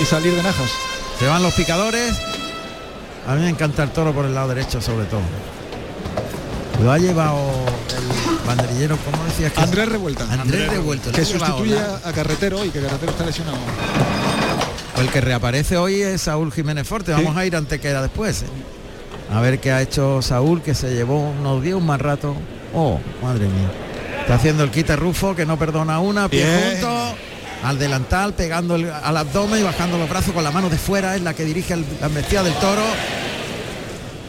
y salir de najas. Se van los picadores. A mí me encanta el toro por el lado derecho sobre todo. Lo ha llevado el banderillero, ¿cómo decías que? Andrés Revuelta. Andrés Revuelto. lo Que llevado, sustituye a, a Carretero y que Carretero está lesionado. El que reaparece hoy es Saúl Jiménez Forte. Vamos a ir ante que era después. ¿eh? A ver qué ha hecho Saúl, que se llevó, nos dio un mal rato. Oh, madre mía. Está haciendo el quite Rufo, que no perdona una, pie Bien. junto, al delantal, pegando el- al abdomen y bajando los brazos con la mano de fuera, es la que dirige el- la embestida del toro.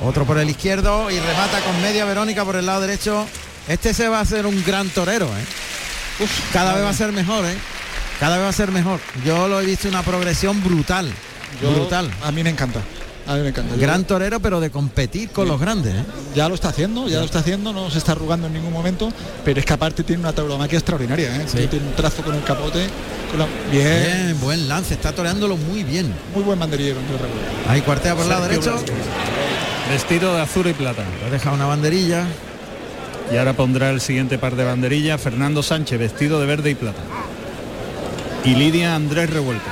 Otro por el izquierdo y remata con media Verónica por el lado derecho. Este se va a hacer un gran torero, ¿eh? Cada vez va a ser mejor, ¿eh? Cada vez va a ser mejor. Yo lo he visto una progresión brutal. Yo- brutal. A mí me encanta. A mí me encanta. Yo- Gran torero, pero de competir con los grandes. ¿eh? ya lo está haciendo, ya lo está haciendo, no se está arrugando en ningún momento, pero es que aparte tiene una tauromaquia extraordinaria, ¿eh? Sí. tiene un trazo con el capote, con la- bien, Bien, buen lance, está toreándolo muy bien. muy buen banderillero. Ahí cuartea por el lado derecho. Vestido de azul y plata. Le deja una banderilla. Y ahora pondrá el siguiente par de banderillas Fernando Sánchez, vestido de verde y plata. Y Lidia Andrés Revuelta.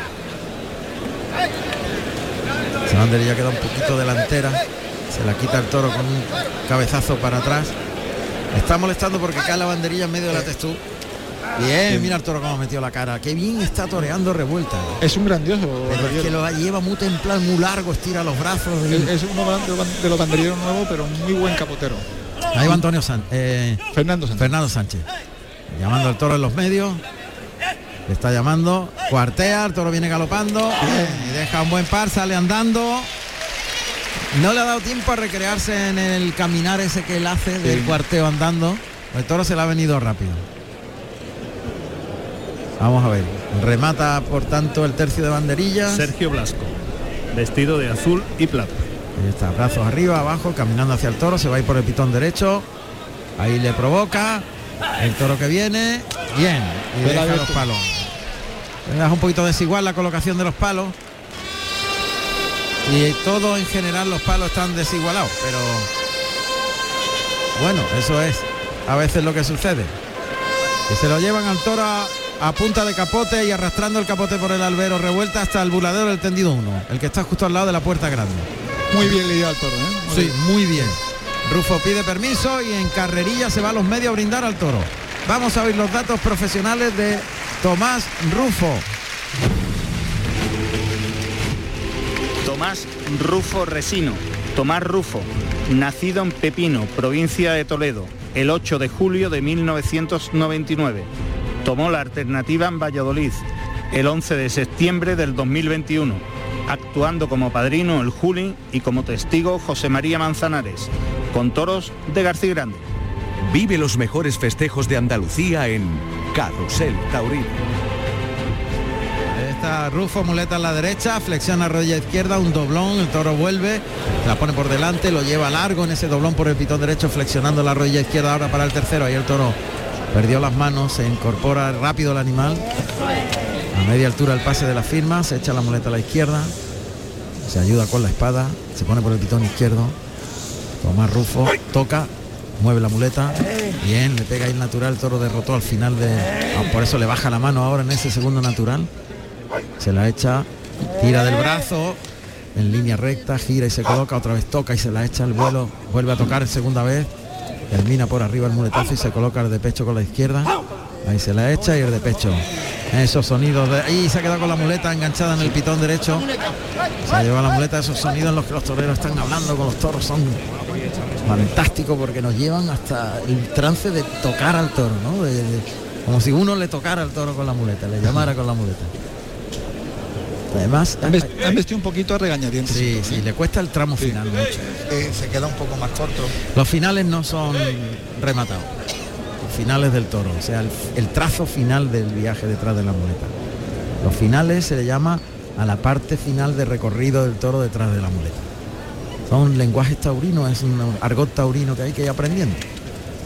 Esa banderilla queda un poquito delantera. Se la quita el toro con un cabezazo para atrás. Está molestando porque cae la banderilla en medio de la textura. Bien, mira el toro cómo metió la cara. Qué bien está toreando revuelta. Es un grandioso. Pero es que lo lleva muy templado, muy largo, estira los brazos. Es, es uno de los- de los banderilleros nuevos, pero muy buen capotero. Ahí va Antonio Sánchez. Fernando Sánchez. Fernando Sánchez. Llamando al toro en los medios. Le está llamando. Cuartea, el toro viene galopando. Y deja un buen par, sale andando. No le ha dado tiempo a recrearse en el caminar ese que él hace del Sí. cuarteo andando. El toro se le ha venido rápido. Vamos a ver. Remata por tanto el tercio de banderillas. Sergio Blasco, vestido de azul y plata. Ahí está, brazos arriba, abajo, caminando hacia el toro, se va a ir por el pitón derecho. Ahí le provoca. El toro que viene. Bien. Y deja los palos. Das un poquito desigual la colocación de los palos. Y todo en general los palos están desigualados, pero bueno, eso es a veces lo que sucede. Que se lo llevan al toro a, a punta de capote y arrastrando el capote por el albero revuelta hasta el buladero del tendido 1, el que está justo al lado de la puerta grande. Muy bien lidiado el toro, ¿eh? Muy Sí, bien. muy bien. Rufo pide permiso y en carrerilla se va a los medios a brindar al toro. vamos a oír los datos profesionales de Tomás Rufo. Tomás Rufo Resino. Tomás Rufo, nacido en Pepino, provincia de Toledo, el 8 de julio de 1999. Tomó la alternativa en Valladolid el 11 de septiembre del 2021, actuando como padrino el Juli y como testigo José María Manzanares, con toros de García Grande. Vive los mejores festejos de Andalucía en Carrusel Taurino. Está Rufo, muleta a la derecha, flexiona rodilla izquierda, un doblón, el toro vuelve, la pone por delante, lo lleva largo en ese doblón por el pitón derecho, flexionando la rodilla izquierda ahora para el tercero, ahí el toro perdió las manos, se incorpora rápido el animal, a media altura el pase de la firma, se echa la muleta a la izquierda, se ayuda con la espada, se pone por el pitón izquierdo, Tomás Rufo, toca, mueve la muleta, bien, le pega ahí el natural, el toro derrotó al final de... ah, por eso le baja la mano ahora en ese segundo natural, se la echa, tira del brazo, en línea recta, gira y se coloca, otra vez toca y se la echa al vuelo, vuelve a tocar segunda vez, termina por arriba el muletazo y se coloca el de pecho con la izquierda, ahí se la echa y el de pecho. Esos sonidos de ahí se ha quedado con la muleta enganchada en el pitón derecho. Se ha llevado la muleta, esos sonidos en los que los toreros están hablando con los toros son fantásticos porque nos llevan hasta el trance de tocar al toro, ¿no? De- de- como si uno le tocara al toro con la muleta, le llamara con la muleta. Además, Han vest- han vestido un poquito a regañadientes. Sí, sí, le cuesta el tramo final mucho. Eh, se queda un poco más corto. Los finales no son rematados. Finales del toro, o sea, el, trazo final del viaje detrás de la muleta. Los finales se le llama a la parte final de recorrido del toro detrás de la muleta. Son lenguajes taurinos, es un argot taurino que hay que ir aprendiendo.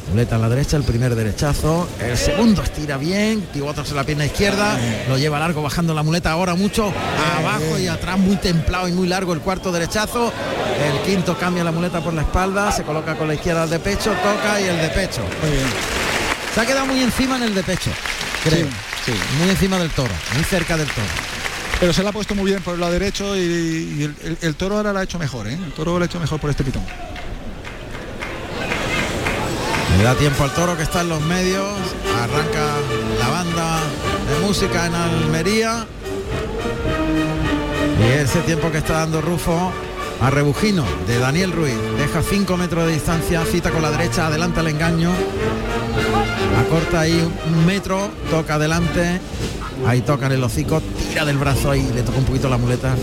Muleta a la derecha, el primer derechazo, el segundo estira bien, pivota sobre la pierna izquierda, lo lleva largo bajando la muleta ahora mucho abajo y atrás muy templado y muy largo el cuarto derechazo, el quinto cambia la muleta por la espalda, se coloca con la izquierda al de pecho, toca y el de pecho. Se ha quedado muy encima en el de pecho, creo. Sí, sí. Muy encima del toro, muy cerca del toro. Pero se la ha puesto muy bien por el lado derecho y, y el, el- el toro ahora lo ha hecho mejor, ¿eh? El toro lo ha hecho mejor por este pitón. Le da tiempo al toro que está en los medios, arranca la banda de música en Almería. Y ese tiempo que está dando Rufo a Rebujino de Daniel Ruiz. Deja 5 metros de distancia, cita con la derecha, adelanta el engaño. Acorta ahí un metro, toca adelante. Ahí toca en el hocico, tira del brazo ahí, le toca un poquito la muleta.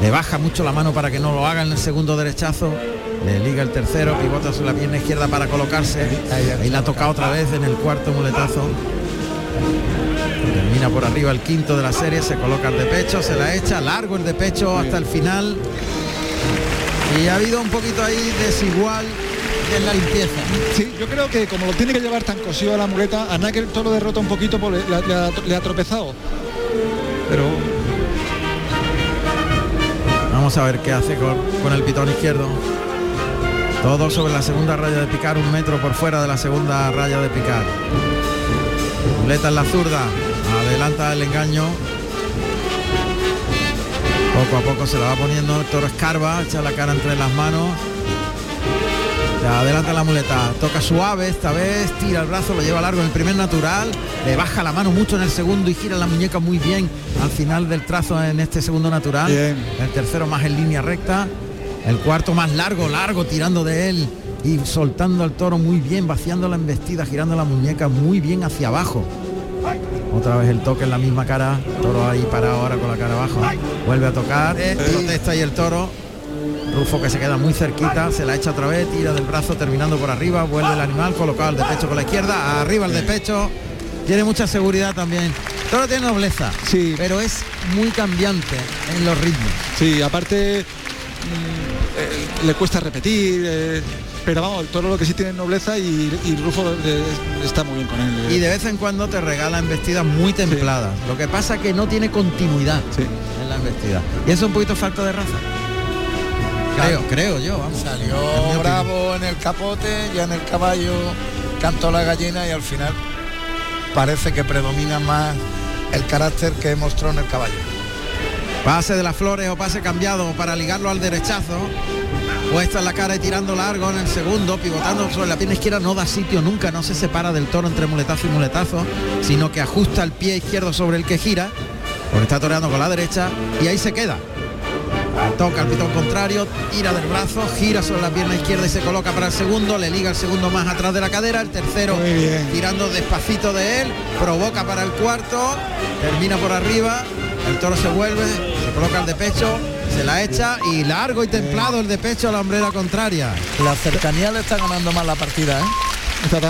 Le baja mucho la mano para que no lo haga en el segundo derechazo. Le liga el tercero, pivota sobre la pierna izquierda para colocarse. Ahí la toca otra vez en el cuarto muletazo. Termina por arriba el quinto de la serie, se coloca el de pecho, se la echa, largo el de pecho hasta el final. Y ha habido un poquito ahí desigual en la limpieza. Sí, yo creo que como lo tiene que llevar tan cosido a la muleta, a que el toro derrota un poquito, le, le ha, le ha tropezado. Pero Vamos a ver qué hace con, con el pitón izquierdo. Todo sobre la segunda raya de picar, un metro por fuera de la segunda raya de picar. Muleta en la zurda, adelanta el engaño. Poco a poco se la va poniendo, el toro escarba, echa la cara entre las manos. Ya, adelanta la muleta, toca suave esta vez, tira el brazo, lo lleva largo en el primer natural, le baja la mano mucho en el segundo y gira la muñeca muy bien al final del trazo en este segundo natural. Bien. El tercero más en línea recta, el cuarto más largo, largo, tirando de él y soltando al toro muy bien, vaciando la embestida, girando la muñeca muy bien hacia abajo. Otra vez el toque en la misma cara, toro ahí parado ahora con la cara abajo. Vuelve a tocar, eh, protesta ahí el toro. Rufo que se queda muy cerquita, se la echa otra vez, tira del brazo terminando por arriba, vuelve el animal, colocado el de pecho con la izquierda, arriba el de pecho, tiene mucha seguridad también. Toro tiene nobleza, Sí. pero es muy cambiante en los ritmos. sí, aparte mm, eh, le cuesta repetir. eh, pero vamos, el toro lo que sí tiene es nobleza y, y Rufo eh, está muy bien con él. eh. Y de vez en cuando te regala embestidas muy templadas. Lo que pasa que no tiene continuidad Sí. en la embestida. Y eso es un poquito falta de raza. Creo, creo yo, vamos. Salió bravo en el capote, ya en el caballo cantó la gallina y al final parece que predomina más el carácter que mostró en el caballo. Pase de las flores o pase cambiado para ligarlo al derechazo. Puesta en la cara y tirando largo en el segundo, pivotando sobre la pierna izquierda, no da sitio nunca, no se separa del toro entre muletazo y muletazo, sino que ajusta el pie izquierdo sobre el que gira, porque está toreando con la derecha y ahí se queda. Toca el pitón contrario, tira del brazo, gira sobre la pierna izquierda y se coloca para el segundo, le liga el segundo más atrás de la cadera, el tercero tirando despacito de él, provoca para el cuarto, termina por arriba, el toro se vuelve, se coloca el de pecho, se la echa y largo y templado el de pecho a la hombrera contraria. La cercanía le está ganando más la partida, ¿eh?